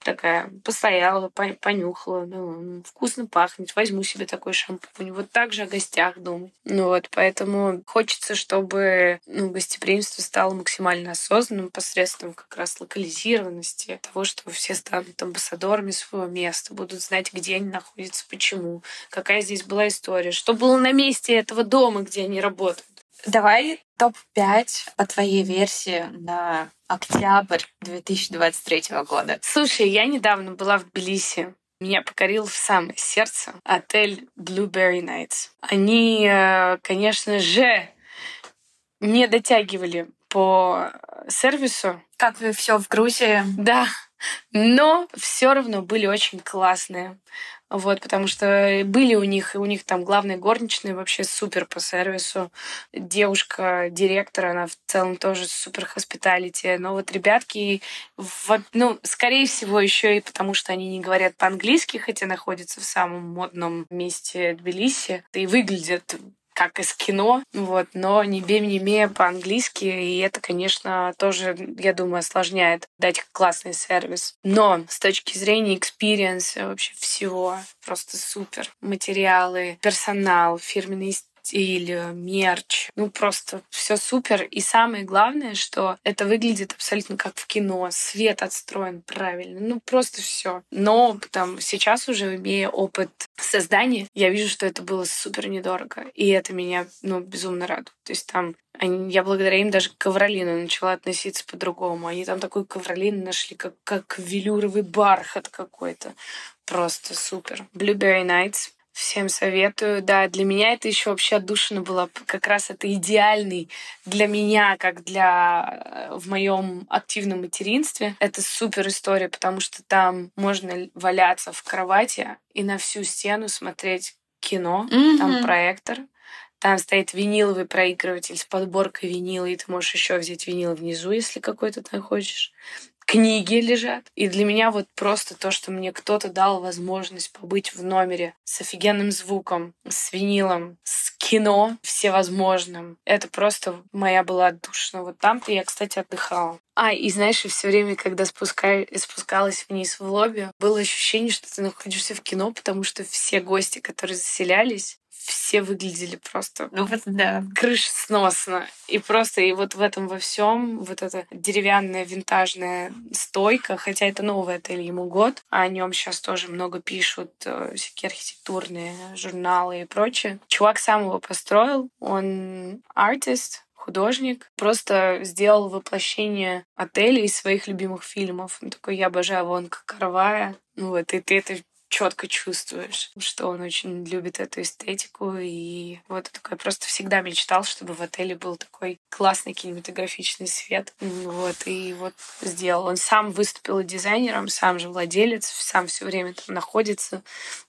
такая постояла, по- понюхала, ну, вкусно пахнет, возьму себе такой шампунь. Вот так же о гостях думать. Ну вот, поэтому хочется, чтобы ну, гостеприимство стало максимально осознанным посредством как раз локализированности, того, что все станут амбассадорами своего места, будут знать, где они находятся, почему, какая здесь была история, что было на месте этого дома, где они работают. Давай топ-5 по твоей версии на октябрь 2023 года. Слушай, я недавно была в Тбилиси. Меня покорил в самое сердце отель Blueberry Nights. Они, э, конечно же, не дотягивали по сервису, Как вы все в Грузии? да, но все равно были очень классные. Вот, потому что были у них, и у них там главная горничная вообще супер по сервису. Девушка, директор, она в целом тоже супер hospitality. Но вот ребятки, ну, скорее всего, еще и потому, что они не говорят по-английски, хотя находятся в самом модном месте Тбилиси, и выглядят как из кино, вот, но ни бе ни ме по-английски, и это, конечно, тоже, я думаю, осложняет дать классный сервис. Но с точки зрения experience а вообще всего просто супер. Материалы, персонал, фирменный мерч. Ну, просто все супер. И самое главное, что это выглядит абсолютно как в кино. Свет отстроен правильно. Ну, просто все. Но там сейчас уже, имея опыт создания, я вижу, что это было супер недорого. И это меня, ну, безумно радует. То есть там они, я благодаря им даже к ковролину начала относиться по-другому. Они там такой ковролин нашли, как, как велюровый бархат какой-то. Просто супер. Blueberry Nights. Всем советую. Да, для меня это еще вообще отдушина была. Как раз это идеальный для меня, как для э, в моем активном материнстве. Это супер история, потому что там можно валяться в кровати и на всю стену смотреть кино. Там Мгм. проектор. Там стоит виниловый проигрыватель с подборкой винила, и ты можешь еще взять винил внизу, если какой-то там хочешь. Книги лежат. И для меня вот просто то, что мне кто-то дал возможность побыть в номере с офигенным звуком, с винилом, с кино всевозможным. Это просто моя была отдушина. Вот там-то я, кстати, отдыхала. А, и знаешь, все время, когда спускай, спускалась вниз в лобби, было ощущение, что ты находишься в кино, потому что все гости, которые заселялись, все выглядели просто ну, вот, да. крыш сносно. И просто и вот в этом во всем вот эта деревянная винтажная стойка, хотя это новый отель, ему год, а о нем сейчас тоже много пишут э, всякие архитектурные журналы и прочее. Чувак сам его построил, он артист, художник, просто сделал воплощение отеля из своих любимых фильмов. Он такой, я обожаю Вонка Карвая. Ну вот, и ты это четко чувствуешь, что он очень любит эту эстетику. И вот такой просто всегда мечтал, чтобы в отеле был такой классный кинематографичный свет. Вот, и вот сделал. Он сам выступил дизайнером, сам же владелец, сам все время там находится.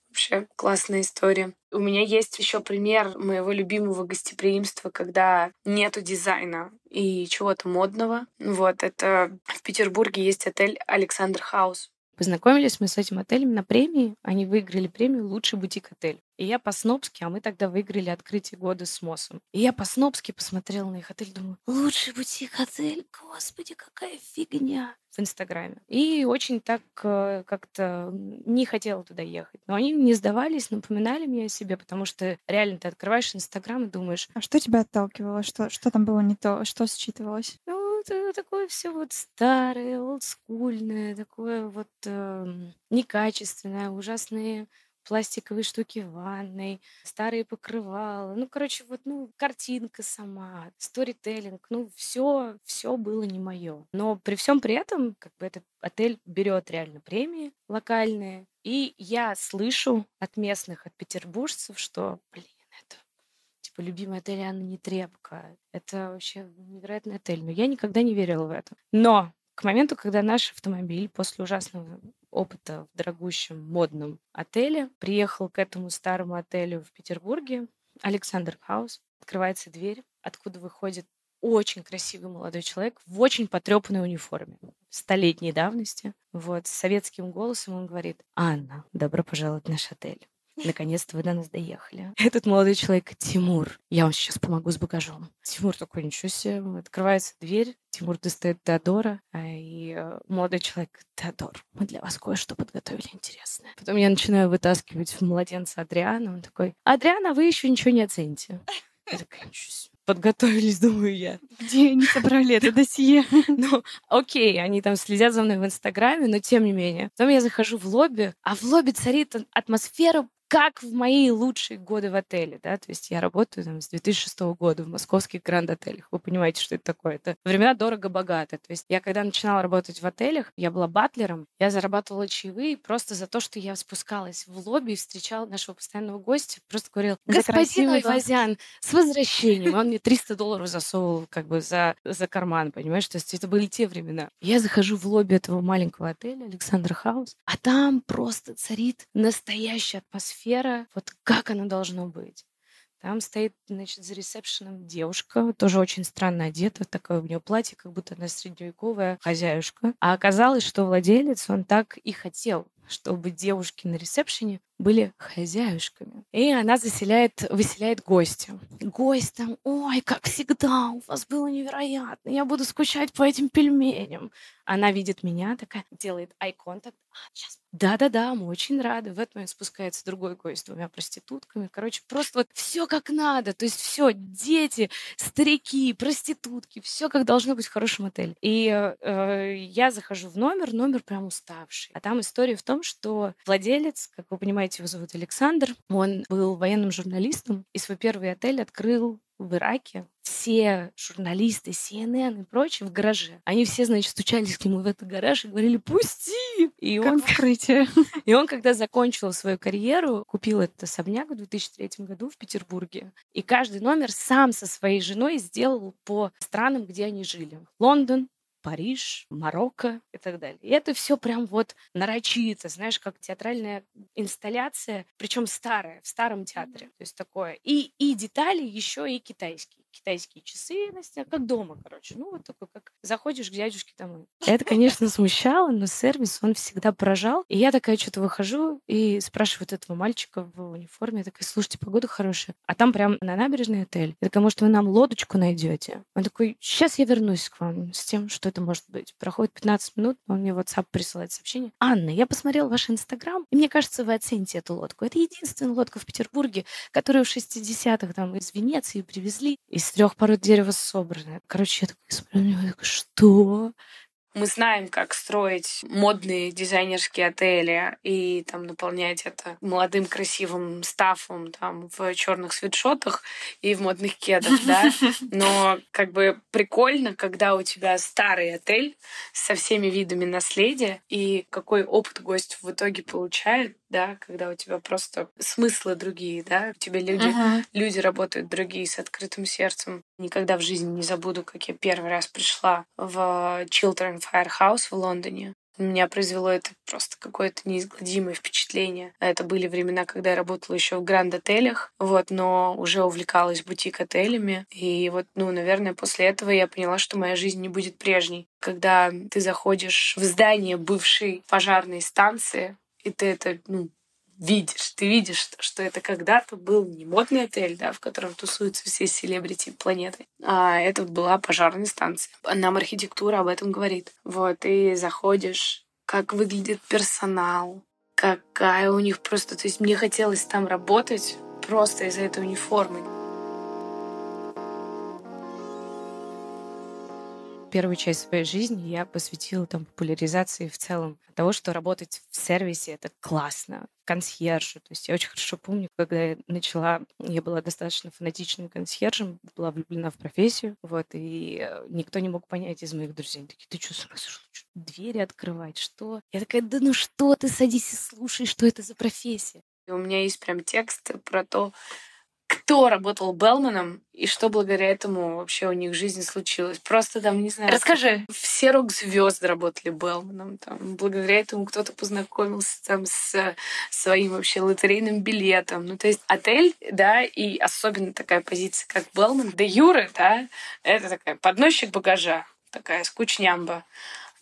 Вообще классная история. У меня есть еще пример моего любимого гостеприимства, когда нету дизайна и чего-то модного. Вот это в Петербурге есть отель Александр Хаус. Познакомились мы с этим отелем на премии. Они выиграли премию «Лучший бутик-отель». И я по-снобски, а мы тогда выиграли открытие года с МОСом. И я по-снобски посмотрела на их отель, думаю, лучший бутик-отель, господи, какая фигня в Инстаграме. И очень так э, как-то не хотела туда ехать. Но они не сдавались, напоминали мне о себе, потому что реально ты открываешь Инстаграм и думаешь... А что тебя отталкивало? Что, что там было не то? Что считывалось? Ну, это такое все вот старое, олдскульное, такое вот э, некачественное, ужасные пластиковые штуки в ванной, старые покрывала. Ну, короче, вот, ну, картинка сама, сторителлинг, ну, все, все было не мое. Но при всем при этом, как бы этот отель берет реально премии локальные, и я слышу от местных, от петербуржцев, что, блин, типа, любимый отель Анна Нетребко. Это вообще невероятный отель. Но я никогда не верила в это. Но к моменту, когда наш автомобиль после ужасного опыта в дорогущем модном отеле приехал к этому старому отелю в Петербурге, Александр Хаус, открывается дверь, откуда выходит очень красивый молодой человек в очень потрепанной униформе столетней давности. Вот, с советским голосом он говорит, «Анна, добро пожаловать в наш отель. Наконец-то вы до нас доехали. Этот молодой человек Тимур. Я вам сейчас помогу с багажом. Тимур такой, ничего себе. Открывается дверь. Тимур достает Теодора. А, и э, молодой человек, Теодор, мы для вас кое-что подготовили интересное. Потом я начинаю вытаскивать младенца Адриана. Он такой, Адриана, вы еще ничего не оцените. Я такая, ничего себе подготовились, думаю я. Где они собрали это досье? Ну, окей, они там следят за мной в Инстаграме, но тем не менее. Потом я захожу в лобби, а в лобби царит атмосфера как в мои лучшие годы в отеле, да, то есть я работаю там с 2006 года в московских гранд-отелях. Вы понимаете, что это такое? Это времена дорого-богато. То есть я когда начинала работать в отелях, я была батлером, я зарабатывала чаевые просто за то, что я спускалась в лобби и встречала нашего постоянного гостя, просто говорила, господин Айвазян, с возвращением. Он мне 300 долларов засовывал как бы за, за карман, понимаешь? То есть это были те времена. Я захожу в лобби этого маленького отеля Александр Хаус, а там просто царит настоящая атмосфера атмосфера, вот как оно должно быть. Там стоит, значит, за ресепшеном девушка, тоже очень странно одета, такое у нее платье, как будто она средневековая хозяюшка. А оказалось, что владелец, он так и хотел чтобы девушки на ресепшене были хозяюшками. И она заселяет, выселяет гостя. Гость там, ой, как всегда, у вас было невероятно, я буду скучать по этим пельменям. Она видит меня, такая, делает. А, сейчас. Да-да-да, мы очень рады. В этот момент спускается другой гость с двумя проститутками. Короче, просто вот все как надо. То есть все, дети, старики, проститутки, все как должно быть в хорошем отеле. И э, я захожу в номер, номер прям уставший. А там история в том, что владелец, как вы понимаете, его зовут Александр. Он был военным журналистом и свой первый отель открыл в Ираке. Все журналисты, CNN и прочие в гараже. Они все, значит, стучались к нему в этот гараж и говорили «Пусти!» И как он... вскрытие. И он, когда закончил свою карьеру, купил этот особняк в 2003 году в Петербурге. И каждый номер сам со своей женой сделал по странам, где они жили. Лондон, Париж, Марокко и так далее. И это все прям вот нарочито, знаешь, как театральная инсталляция, причем старая, в старом театре. То есть такое. И, и детали еще и китайские. Китайские часы, Настя, как дома, короче. Ну, вот такой, как заходишь к дядюшке домой. Это, конечно, смущало, но сервис, он всегда поражал. И я такая что-то выхожу и спрашиваю этого мальчика в униформе, я такая, слушайте, погода хорошая. А там прям на набережной отель. Я такая, может, вы нам лодочку найдете? Он такой, сейчас я вернусь к вам с тем, что это может быть. Проходит 15 минут, он мне в WhatsApp присылает сообщение. Анна, я посмотрел ваш Инстаграм, и мне кажется, вы оцените эту лодку. Это единственная лодка в Петербурге, которую в 60-х там из Венеции привезли, из трех пород дерева собраны. Короче, я такая смотрю на него, я такая, что? Мы знаем, как строить модные дизайнерские отели и там наполнять это молодым красивым стафом там в черных свитшотах и в модных кедах, да. Но как бы прикольно, когда у тебя старый отель со всеми видами наследия и какой опыт гость в итоге получает, да, когда у тебя просто смыслы другие, да, у тебя люди, uh-huh. люди работают другие с открытым сердцем. Никогда в жизни не забуду, как я первый раз пришла в Children Firehouse в Лондоне. Меня произвело это просто какое-то неизгладимое впечатление. Это были времена, когда я работала еще в гранд-отелях, вот, но уже увлекалась бутик-отелями. И вот, ну, наверное, после этого я поняла, что моя жизнь не будет прежней. Когда ты заходишь в здание бывшей пожарной станции, и ты это, ну, видишь, ты видишь, что это когда-то был не модный отель, да, в котором тусуются все селебрити планеты, а это была пожарная станция. Нам архитектура об этом говорит. Вот, и заходишь, как выглядит персонал, какая у них просто... То есть мне хотелось там работать просто из-за этой униформы. Первую часть своей жизни я посвятила там популяризации в целом того, что работать в сервисе — это классно, консьержу. То есть я очень хорошо помню, когда я начала, я была достаточно фанатичным консьержем, была влюблена в профессию, вот, и э, никто не мог понять из моих друзей. Они такие, ты что, с ума сошла? Двери открывать, что? Я такая, да ну что ты, садись и слушай, что это за профессия. И у меня есть прям текст про то, кто работал Белманом и что благодаря этому вообще у них в жизни случилось. Просто там, не знаю... Расскажи. Все рок-звезды работали Белманом. Там, благодаря этому кто-то познакомился там с своим вообще лотерейным билетом. Ну, то есть отель, да, и особенно такая позиция, как Белман, де Юры, да, это такая подносчик багажа, такая скучнямба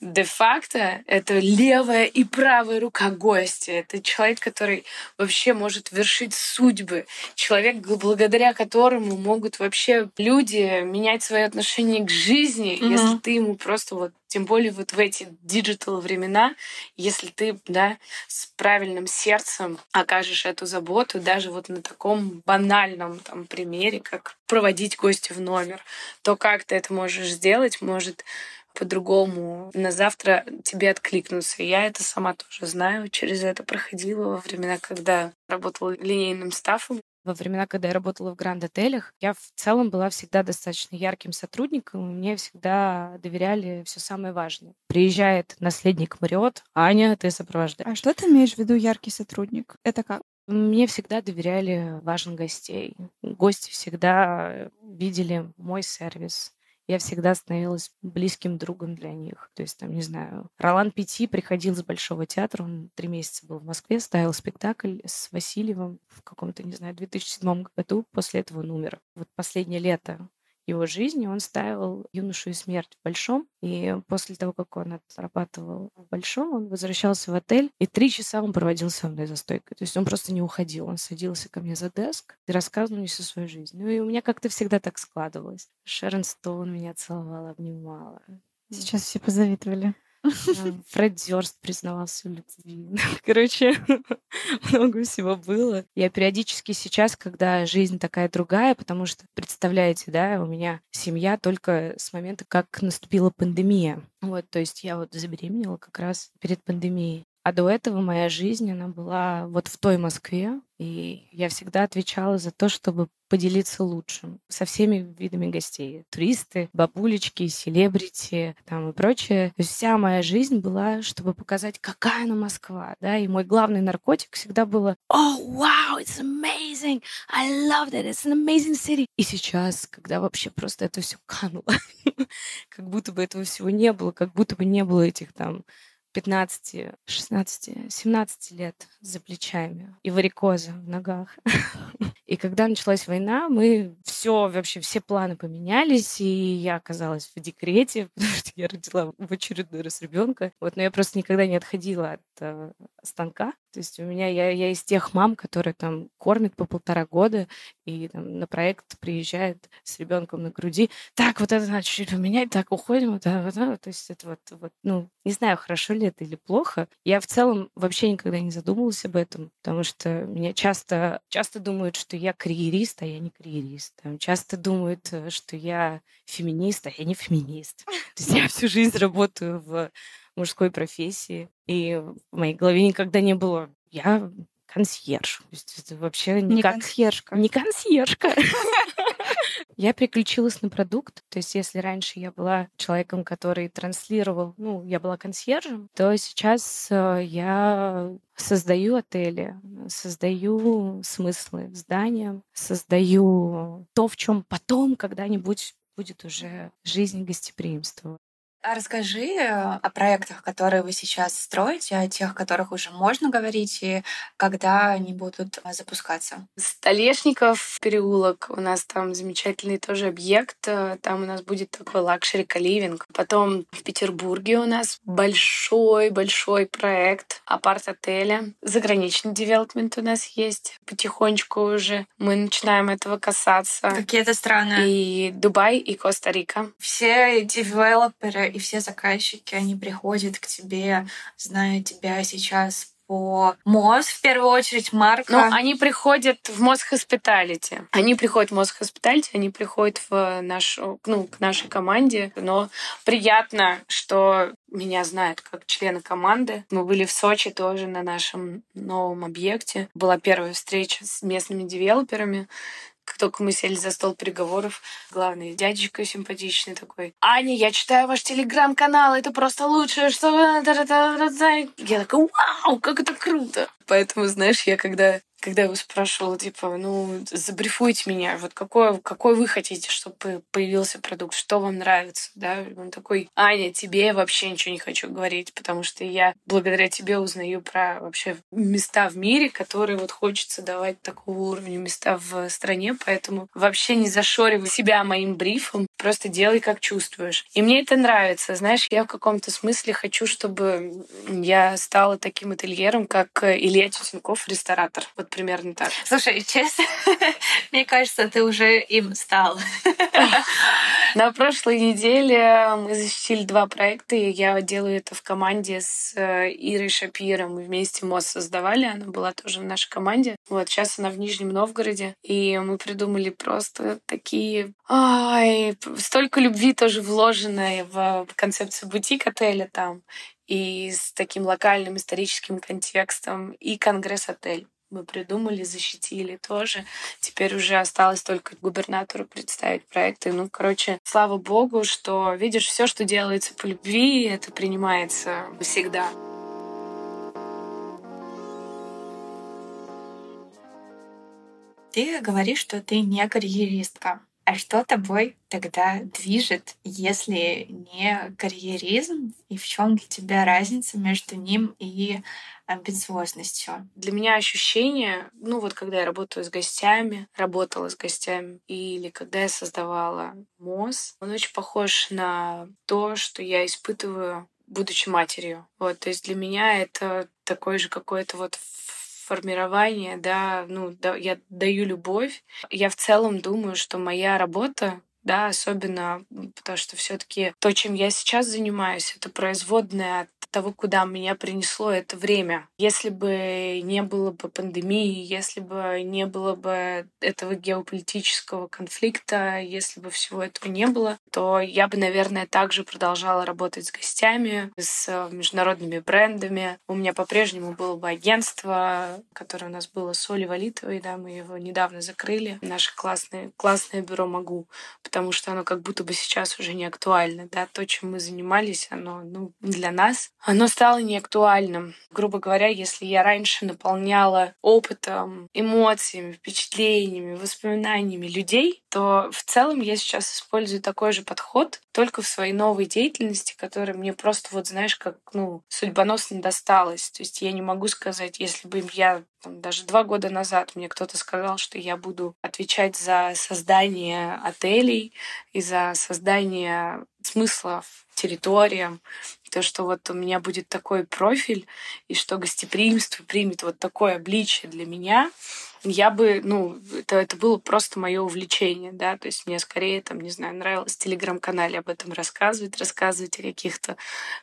де-факто это левая и правая рука гостя. Это человек, который вообще может вершить судьбы. Человек, благодаря которому могут вообще люди менять свои отношения к жизни, mm-hmm. если ты ему просто вот тем более вот в эти digital времена, если ты, да, с правильным сердцем окажешь эту заботу, даже вот на таком банальном там примере, как проводить гостя в номер, то как ты это можешь сделать, может по-другому на завтра тебе откликнуться. Я это сама тоже знаю, через это проходила во времена, когда работала линейным стафом. Во времена, когда я работала в гранд-отелях, я в целом была всегда достаточно ярким сотрудником, и мне всегда доверяли все самое важное. Приезжает наследник Мариот, Аня, ты сопровождаешь. А что ты имеешь в виду яркий сотрудник? Это как? Мне всегда доверяли важных гостей. Гости всегда видели мой сервис я всегда становилась близким другом для них. То есть, там, не знаю, Ролан Пяти приходил с Большого театра, он три месяца был в Москве, ставил спектакль с Васильевым в каком-то, не знаю, 2007 году, после этого он умер. Вот последнее лето его жизни он ставил «Юношу и смерть» в Большом. И после того, как он отрабатывал в Большом, он возвращался в отель, и три часа он проводил со мной за стойкой. То есть он просто не уходил. Он садился ко мне за деск и рассказывал мне всю свою жизнь. Ну и у меня как-то всегда так складывалось. Шерон Стоун меня целовала, обнимала. Сейчас все позавидовали. Фред Дёрст признавался в любви. Короче, много всего было. Я периодически сейчас, когда жизнь такая другая, потому что, представляете, да, у меня семья только с момента, как наступила пандемия. Вот, то есть я вот забеременела как раз перед пандемией. А до этого моя жизнь, она была вот в той Москве, и я всегда отвечала за то, чтобы поделиться лучшим со всеми видами гостей. Туристы, бабулечки, селебрити там и прочее. Вся моя жизнь была, чтобы показать, какая она Москва. Да? И мой главный наркотик всегда было «Oh, wow, it's amazing! I love that! It's an amazing city!» И сейчас, когда вообще просто это все кануло, как будто бы этого всего не было, как будто бы не было этих там 15, 16, 17 лет за плечами и варикоза в ногах. И когда началась война, мы все, вообще все планы поменялись, и я оказалась в декрете, потому что я родила в очередной раз ребенка. Вот, но я просто никогда не отходила от э, станка. То есть у меня я, я из тех мам, которые там кормят по полтора года и там, на проект приезжает с ребенком на груди. Так, вот это надо чуть-чуть поменять, так уходим, вот, вот, вот. То есть это вот, вот, ну, не знаю, хорошо ли это или плохо. Я в целом вообще никогда не задумывалась об этом, потому что меня часто, часто думают, что я карьерист, а я не карьерист. Там часто думают, э, что я феминист, а я не феминист. То есть я всю жизнь работаю в мужской профессии, и в моей голове никогда не было я консьерж. То есть это вообще Не никак... консьержка. Не консьержка. Я переключилась на продукт. То есть если раньше я была человеком, который транслировал, ну, я была консьержем, то сейчас э, я создаю отели, создаю смыслы зданиям, создаю то, в чем потом когда-нибудь будет уже жизнь гостеприимства. А расскажи э, о проектах, которые вы сейчас строите, о тех, о которых уже можно говорить, и когда они будут запускаться. Столешников переулок. У нас там замечательный тоже объект. Э, Там у нас будет такой luxury coliving. Потом в Петербурге у нас большой-большой проект апарт-отеля. Заграничный девелопмент у нас есть. Потихонечку уже мы начинаем этого касаться. Какие-то страны. И Дубай, и Коста-Рика. Все девелоперы и все заказчики, они приходят к тебе, зная тебя сейчас по МОЗ, в первую очередь, марка. Ну, они приходят в Моз Hospitality. Они приходят в Моз Hospitality, они приходят в нашу, ну, к нашей команде. Но приятно, что меня знают как члена команды. Мы были в Сочи тоже на нашем новом объекте. Была первая встреча с местными девелоперами. Как только мы сели за стол переговоров, главный дядечка симпатичный такой. Аня, я читаю ваш телеграм-канал, это просто лучшее, что вы... Я такая, вау, как это круто. Поэтому, знаешь, я когда когда я его спрашивала, типа, ну, забрифуйте меня, вот какой, какой вы хотите, чтобы появился продукт, что вам нравится, да? Он такой, Аня, тебе я вообще ничего не хочу говорить, потому что я благодаря тебе узнаю про вообще места в мире, которые вот хочется давать такого уровня места в стране, поэтому вообще не зашоривай себя моим брифом, просто делай, как чувствуешь. И мне это нравится, знаешь, я в каком-то смысле хочу, чтобы я стала таким ательером, как Илья Тютенков, ресторатор. Вот примерно так. Слушай, честно, мне кажется, ты уже им стал. На прошлой неделе мы защитили два проекта, и я делаю это в команде с э, Ирой Шапиром. Мы вместе МОЗ создавали, она была тоже в нашей команде. Вот сейчас она в Нижнем Новгороде, и мы придумали просто такие... Ай, столько любви тоже вложенной в концепцию бутик-отеля там и с таким локальным историческим контекстом, и конгресс-отель мы придумали, защитили тоже. Теперь уже осталось только губернатору представить проекты. Ну, короче, слава богу, что, видишь, все, что делается по любви, это принимается всегда. Ты говоришь, что ты не карьеристка. А что тобой тогда движет, если не карьеризм? И в чем для тебя разница между ним и амбициозностью? Для меня ощущение, ну вот когда я работаю с гостями, работала с гостями, или когда я создавала МОЗ, он очень похож на то, что я испытываю будучи матерью. Вот, то есть для меня это такое же какое-то вот формирование, да, ну, да, я даю любовь. Я в целом думаю, что моя работа да, особенно потому что все-таки то, чем я сейчас занимаюсь, это производная от того, куда меня принесло это время. Если бы не было бы пандемии, если бы не было бы этого геополитического конфликта, если бы всего этого не было, то я бы, наверное, также продолжала работать с гостями, с международными брендами. У меня по-прежнему было бы агентство, которое у нас было с Олей Валитовой, да, мы его недавно закрыли. Наше классное, классное бюро «Могу», потому что оно как будто бы сейчас уже не актуально, да, то, чем мы занимались, оно, ну, для нас оно стало неактуальным. Грубо говоря, если я раньше наполняла опытом, эмоциями, впечатлениями, воспоминаниями людей, то в целом я сейчас использую такой же подход, только в своей новой деятельности, которая мне просто, вот знаешь, как, ну, судьбоносно досталась. То есть я не могу сказать, если бы я там, даже два года назад мне кто-то сказал, что я буду отвечать за создание отелей и за создание смыслов территориям, то, что вот у меня будет такой профиль, и что гостеприимство примет вот такое обличие для меня, я бы, ну, это, это было просто мое увлечение, да, то есть мне скорее, там, не знаю, нравилось в телеграм-канале об этом рассказывать, рассказывать о каких-то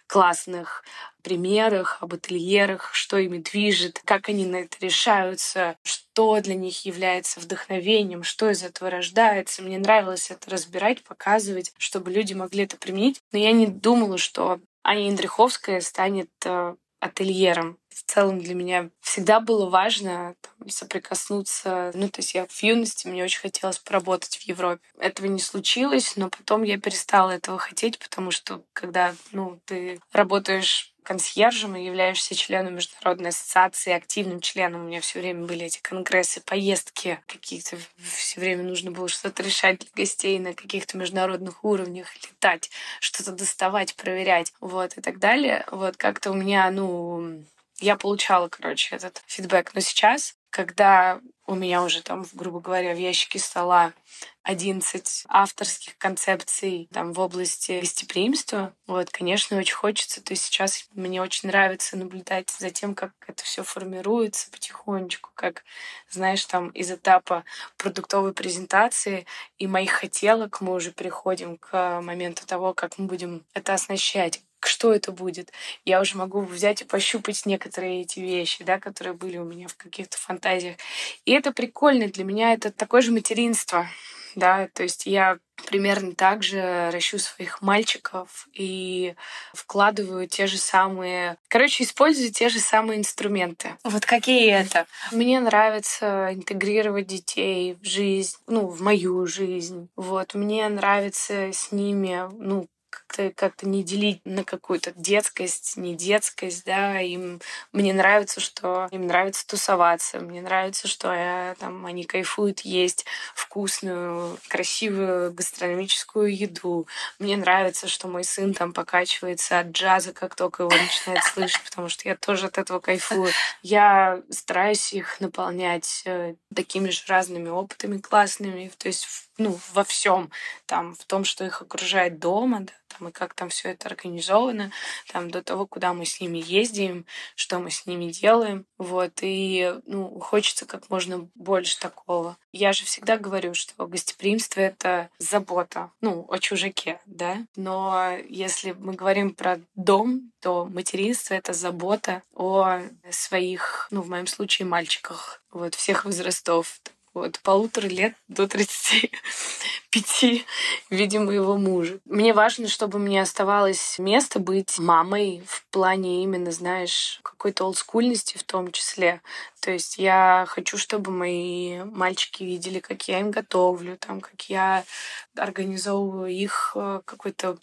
классных примерах, об ательерах, что ими движет, как они на это решаются, что для них является вдохновением, что из этого рождается. Мне нравилось это разбирать, показывать, чтобы люди могли это применить. Но я не думала, что Аня Индриховская станет э, ательером. В целом для меня всегда было важно там, соприкоснуться. Ну, то есть я в юности, мне очень хотелось поработать в Европе. Этого не случилось, но потом я перестала этого хотеть, потому что когда ну, ты работаешь консьержем и являешься членом международной ассоциации, активным членом. У меня все время были эти конгрессы, поездки какие-то. Все время нужно было что-то решать для гостей на каких-то международных уровнях, летать, что-то доставать, проверять, вот, и так далее. Вот как-то у меня, ну, я получала, короче, этот фидбэк. Но сейчас, когда у меня уже там, грубо говоря, в ящике стола 11 авторских концепций там в области гостеприимства. Вот, конечно, очень хочется. То есть сейчас мне очень нравится наблюдать за тем, как это все формируется потихонечку, как, знаешь, там из этапа продуктовой презентации и моих хотелок мы уже приходим к моменту того, как мы будем это оснащать, что это будет. Я уже могу взять и пощупать некоторые эти вещи, да, которые были у меня в каких-то фантазиях. И это прикольно. Для меня это такое же материнство. Да, то есть я примерно так же ращу своих мальчиков и вкладываю те же самые... Короче, использую те же самые инструменты. Вот какие это? Мне нравится интегрировать детей в жизнь, ну, в мою жизнь. Вот, мне нравится с ними, ну, как-то как не делить на какую-то детскость, не детскость, да, им мне нравится, что им нравится тусоваться, мне нравится, что я, там они кайфуют есть вкусную, красивую гастрономическую еду. Мне нравится, что мой сын там покачивается от джаза, как только его начинает слышать, потому что я тоже от этого кайфую. Я стараюсь их наполнять э, такими же разными опытами классными, то есть ну, во всем, там, в том, что их окружает дома, да, там, и как там все это организовано, там, до того, куда мы с ними ездим, что мы с ними делаем, вот, и, ну, хочется как можно больше такого. Я же всегда говорю, что гостеприимство — это забота, ну, о чужаке, да, но если мы говорим про дом, то материнство — это забота о своих, ну, в моем случае, мальчиках, вот, всех возрастов, вот, полутора лет до 35, видимо, его мужа. Мне важно, чтобы мне оставалось место быть мамой в плане именно, знаешь, какой-то олдскульности в том числе. То есть я хочу, чтобы мои мальчики видели, как я им готовлю, там, как я организовываю их э, какой-то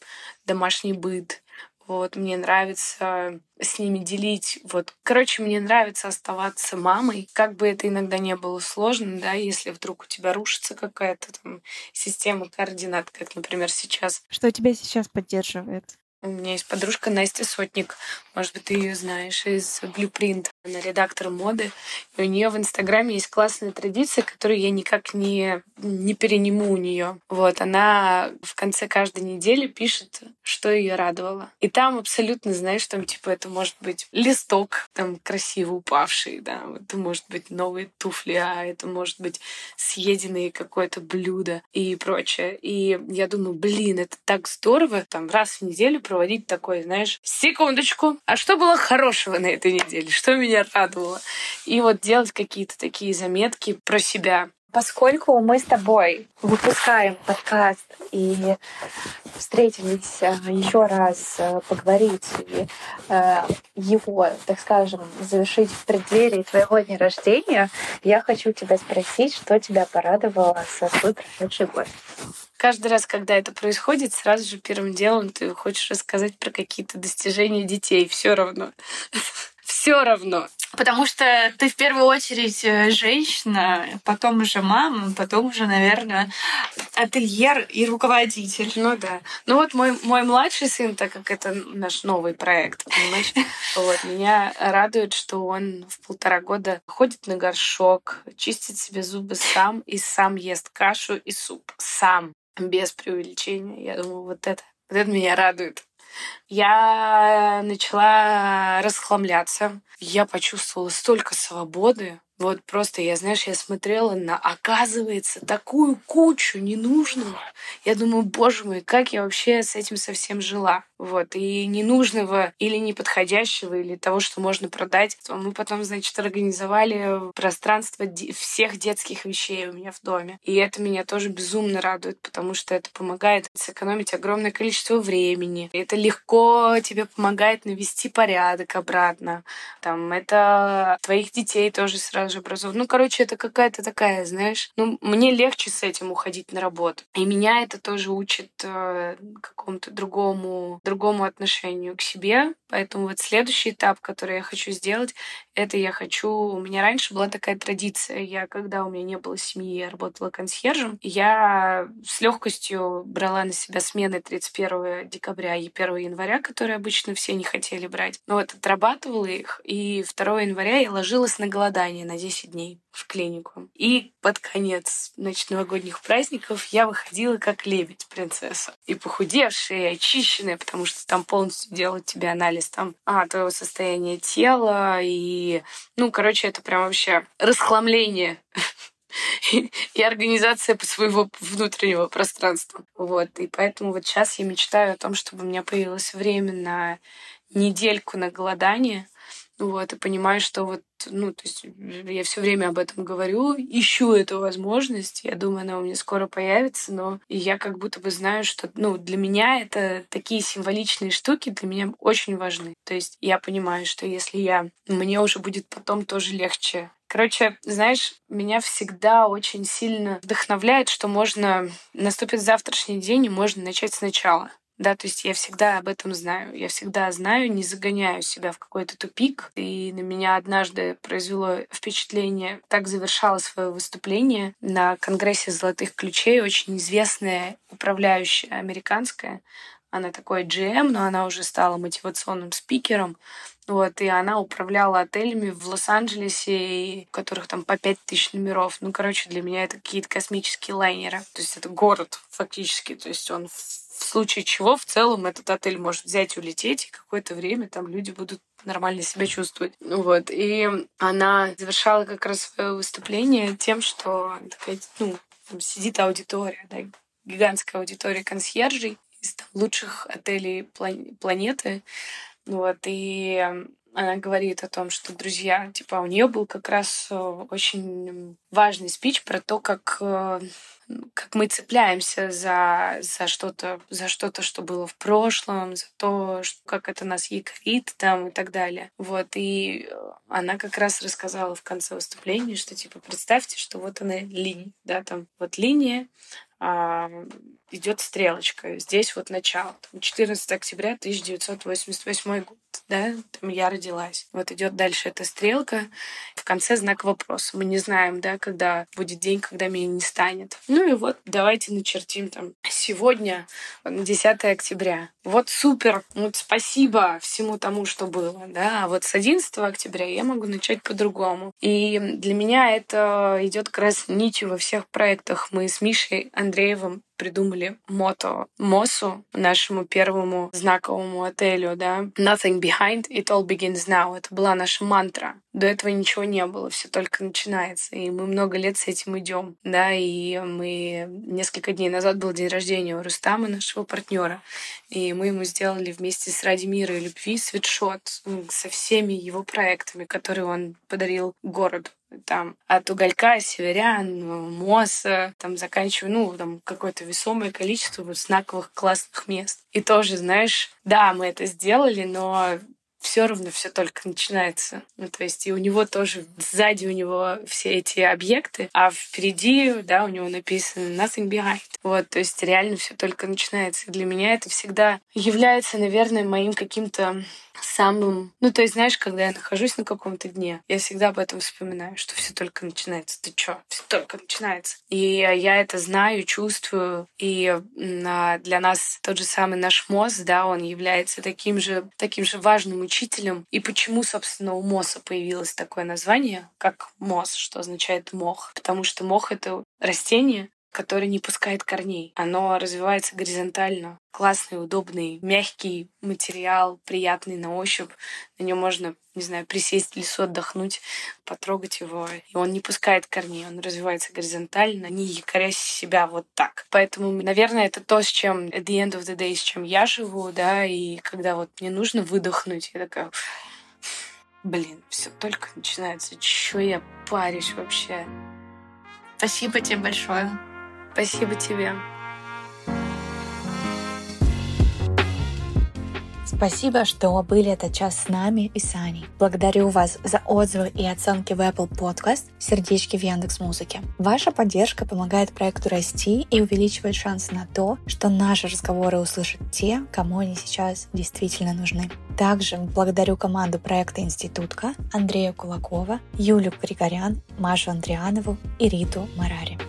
домашний быт. Вот, мне нравится с ними делить. Вот, короче, мне нравится оставаться мамой, как бы это иногда не было сложно, да, если вдруг у тебя рушится какая-то там система координат, как, например, сейчас. Что тебя сейчас поддерживает? У меня есть подружка Настя Сотник. Может быть, ты ее знаешь из Blueprint. Она редактор моды. И у нее в Инстаграме есть классная традиция, которую я никак не, не перениму у нее. Вот, она в конце каждой недели пишет, что ее радовало. И там абсолютно, знаешь, там типа это может быть листок там красиво упавший, да, это может быть новые туфли, а это может быть съеденное какое-то блюдо и прочее. И я думаю, блин, это так здорово, там раз в неделю проводить такой, знаешь, секундочку, а что было хорошего на этой неделе, что меня радовало. И вот делать какие-то такие заметки про себя. Поскольку мы с тобой выпускаем подкаст и встретились э, еще раз э, поговорить и э, его, так скажем, завершить в преддверии твоего дня рождения, я хочу тебя спросить, что тебя порадовало за свой прошедший год. Каждый раз, когда это происходит, сразу же первым делом ты хочешь рассказать про какие-то достижения детей. Все равно. Все равно. Потому что ты в первую очередь э, женщина, потом уже мама, потом уже, наверное, ательер и руководитель. Ну да. Ну вот мой, мой младший сын, так как это наш новый проект, понимаешь, вот, меня радует, что он в полтора года ходит на горшок, чистит себе зубы сам и сам ест кашу и суп. Сам. Без преувеличения. Я думаю, вот это, вот это меня радует. Я начала расхламляться. Я почувствовала столько свободы. Вот просто я, знаешь, я смотрела на, оказывается, такую кучу ненужного. Я думаю, боже мой, как я вообще с этим совсем жила. Вот, и ненужного или неподходящего, или того, что можно продать. Мы потом, значит, организовали пространство всех детских вещей у меня в доме. И это меня тоже безумно радует, потому что это помогает сэкономить огромное количество времени. Это легко тебе помогает навести порядок обратно. Там, это твоих детей тоже сразу же образовывает. Ну, короче, это какая-то такая, знаешь, ну, мне легче с этим уходить на работу. И меня это тоже учит э, какому-то другому другому отношению к себе. Поэтому вот следующий этап, который я хочу сделать, это я хочу... У меня раньше была такая традиция. Я, когда у меня не было семьи, я работала консьержем. Я с легкостью брала на себя смены 31 декабря и 1 января, которые обычно все не хотели брать. Но вот отрабатывала их, и 2 января я ложилась на голодание на 10 дней в клинику. И под конец значит, новогодних праздников я выходила как лебедь принцесса. И похудевшая, и очищенная, потому что там полностью делают тебе анализ там, а, твоего состояния тела. И, ну, короче, это прям вообще расхламление и организация своего внутреннего пространства. Вот. И поэтому вот сейчас я мечтаю о том, чтобы у меня появилось время на недельку на голодание, вот, и понимаю, что вот, ну, то есть я все время об этом говорю, ищу эту возможность, я думаю, она у меня скоро появится, но я как будто бы знаю, что, ну, для меня это такие символичные штуки для меня очень важны. То есть я понимаю, что если я, мне уже будет потом тоже легче Короче, знаешь, меня всегда очень сильно вдохновляет, что можно наступит завтрашний день и можно начать сначала. Да, то есть я всегда об этом знаю. Я всегда знаю, не загоняю себя в какой-то тупик. И на меня однажды произвело впечатление, так завершала свое выступление на Конгрессе золотых ключей очень известная управляющая американская. Она такой GM, но она уже стала мотивационным спикером. Вот, и она управляла отелями в Лос-Анджелесе, у которых там по пять тысяч номеров. Ну, короче, для меня это какие-то космические лайнеры. То есть это город фактически. То есть он в случае чего в целом этот отель может взять улететь, и какое-то время там люди будут нормально себя чувствовать. Вот. И она завершала как раз свое выступление тем, что такая, ну, там сидит аудитория, да, гигантская аудитория консьержей из там, лучших отелей планеты. Вот. И она говорит о том, что, друзья, типа, у нее был как раз э, очень важный спич про то, как э, как мы цепляемся за, за что-то, за что-то, что было в прошлом, за то, что, как это нас якорит там и так далее. Вот, и э, она как раз рассказала в конце выступления, что, типа, представьте, что вот она линия, да, там вот линия, а, идет стрелочка. Здесь вот начало. 14 октября 1988 год да, там я родилась. Вот идет дальше эта стрелка, в конце знак вопроса. Мы не знаем, да, когда будет день, когда меня не станет. Ну и вот давайте начертим там сегодня, 10 октября. Вот супер, вот спасибо всему тому, что было, да. А вот с 11 октября я могу начать по-другому. И для меня это идет как раз нитью во всех проектах. Мы с Мишей Андреевым придумали мото МОСу, нашему первому знаковому отелю, да. Nothing behind, it all begins now. Это была наша мантра. До этого ничего не было, все только начинается. И мы много лет с этим идем. Да, и мы несколько дней назад был день рождения у Рустама, нашего партнера. И мы ему сделали вместе с Ради мира и любви свитшот со всеми его проектами, которые он подарил городу там от уголька, северян, моса, там заканчивая, ну, там какое-то весомое количество вот знаковых классных мест. И тоже, знаешь, да, мы это сделали, но все равно все только начинается. Ну, то есть и у него тоже сзади у него все эти объекты, а впереди, да, у него написано nothing behind. Вот, то есть реально все только начинается. И для меня это всегда является, наверное, моим каким-то самым... Ну, то есть, знаешь, когда я нахожусь на каком-то дне, я всегда об этом вспоминаю, что все только начинается. Ты чё? Все только начинается. И я это знаю, чувствую. И для нас тот же самый наш мозг, да, он является таким же, таким же важным учителем. И почему, собственно, у МОСа появилось такое название, как МОС, что означает мох? Потому что мох — это растение, который не пускает корней. Оно развивается горизонтально. Классный, удобный, мягкий материал, приятный на ощупь. На нем можно, не знаю, присесть в лесу, отдохнуть, потрогать его. И он не пускает корней, он развивается горизонтально, не якорясь себя вот так. Поэтому, наверное, это то, с чем at the end of the day, с чем я живу, да, и когда вот мне нужно выдохнуть, я такая, блин, все только начинается, чё я парюсь вообще. Спасибо тебе большое. Спасибо тебе. Спасибо, что были этот час с нами и с Аней. Благодарю вас за отзывы и оценки в Apple Podcast, сердечки в Яндекс Музыке. Ваша поддержка помогает проекту расти и увеличивает шансы на то, что наши разговоры услышат те, кому они сейчас действительно нужны. Также благодарю команду проекта «Институтка» Андрея Кулакова, Юлю Григорян, Машу Андрианову и Риту Марари.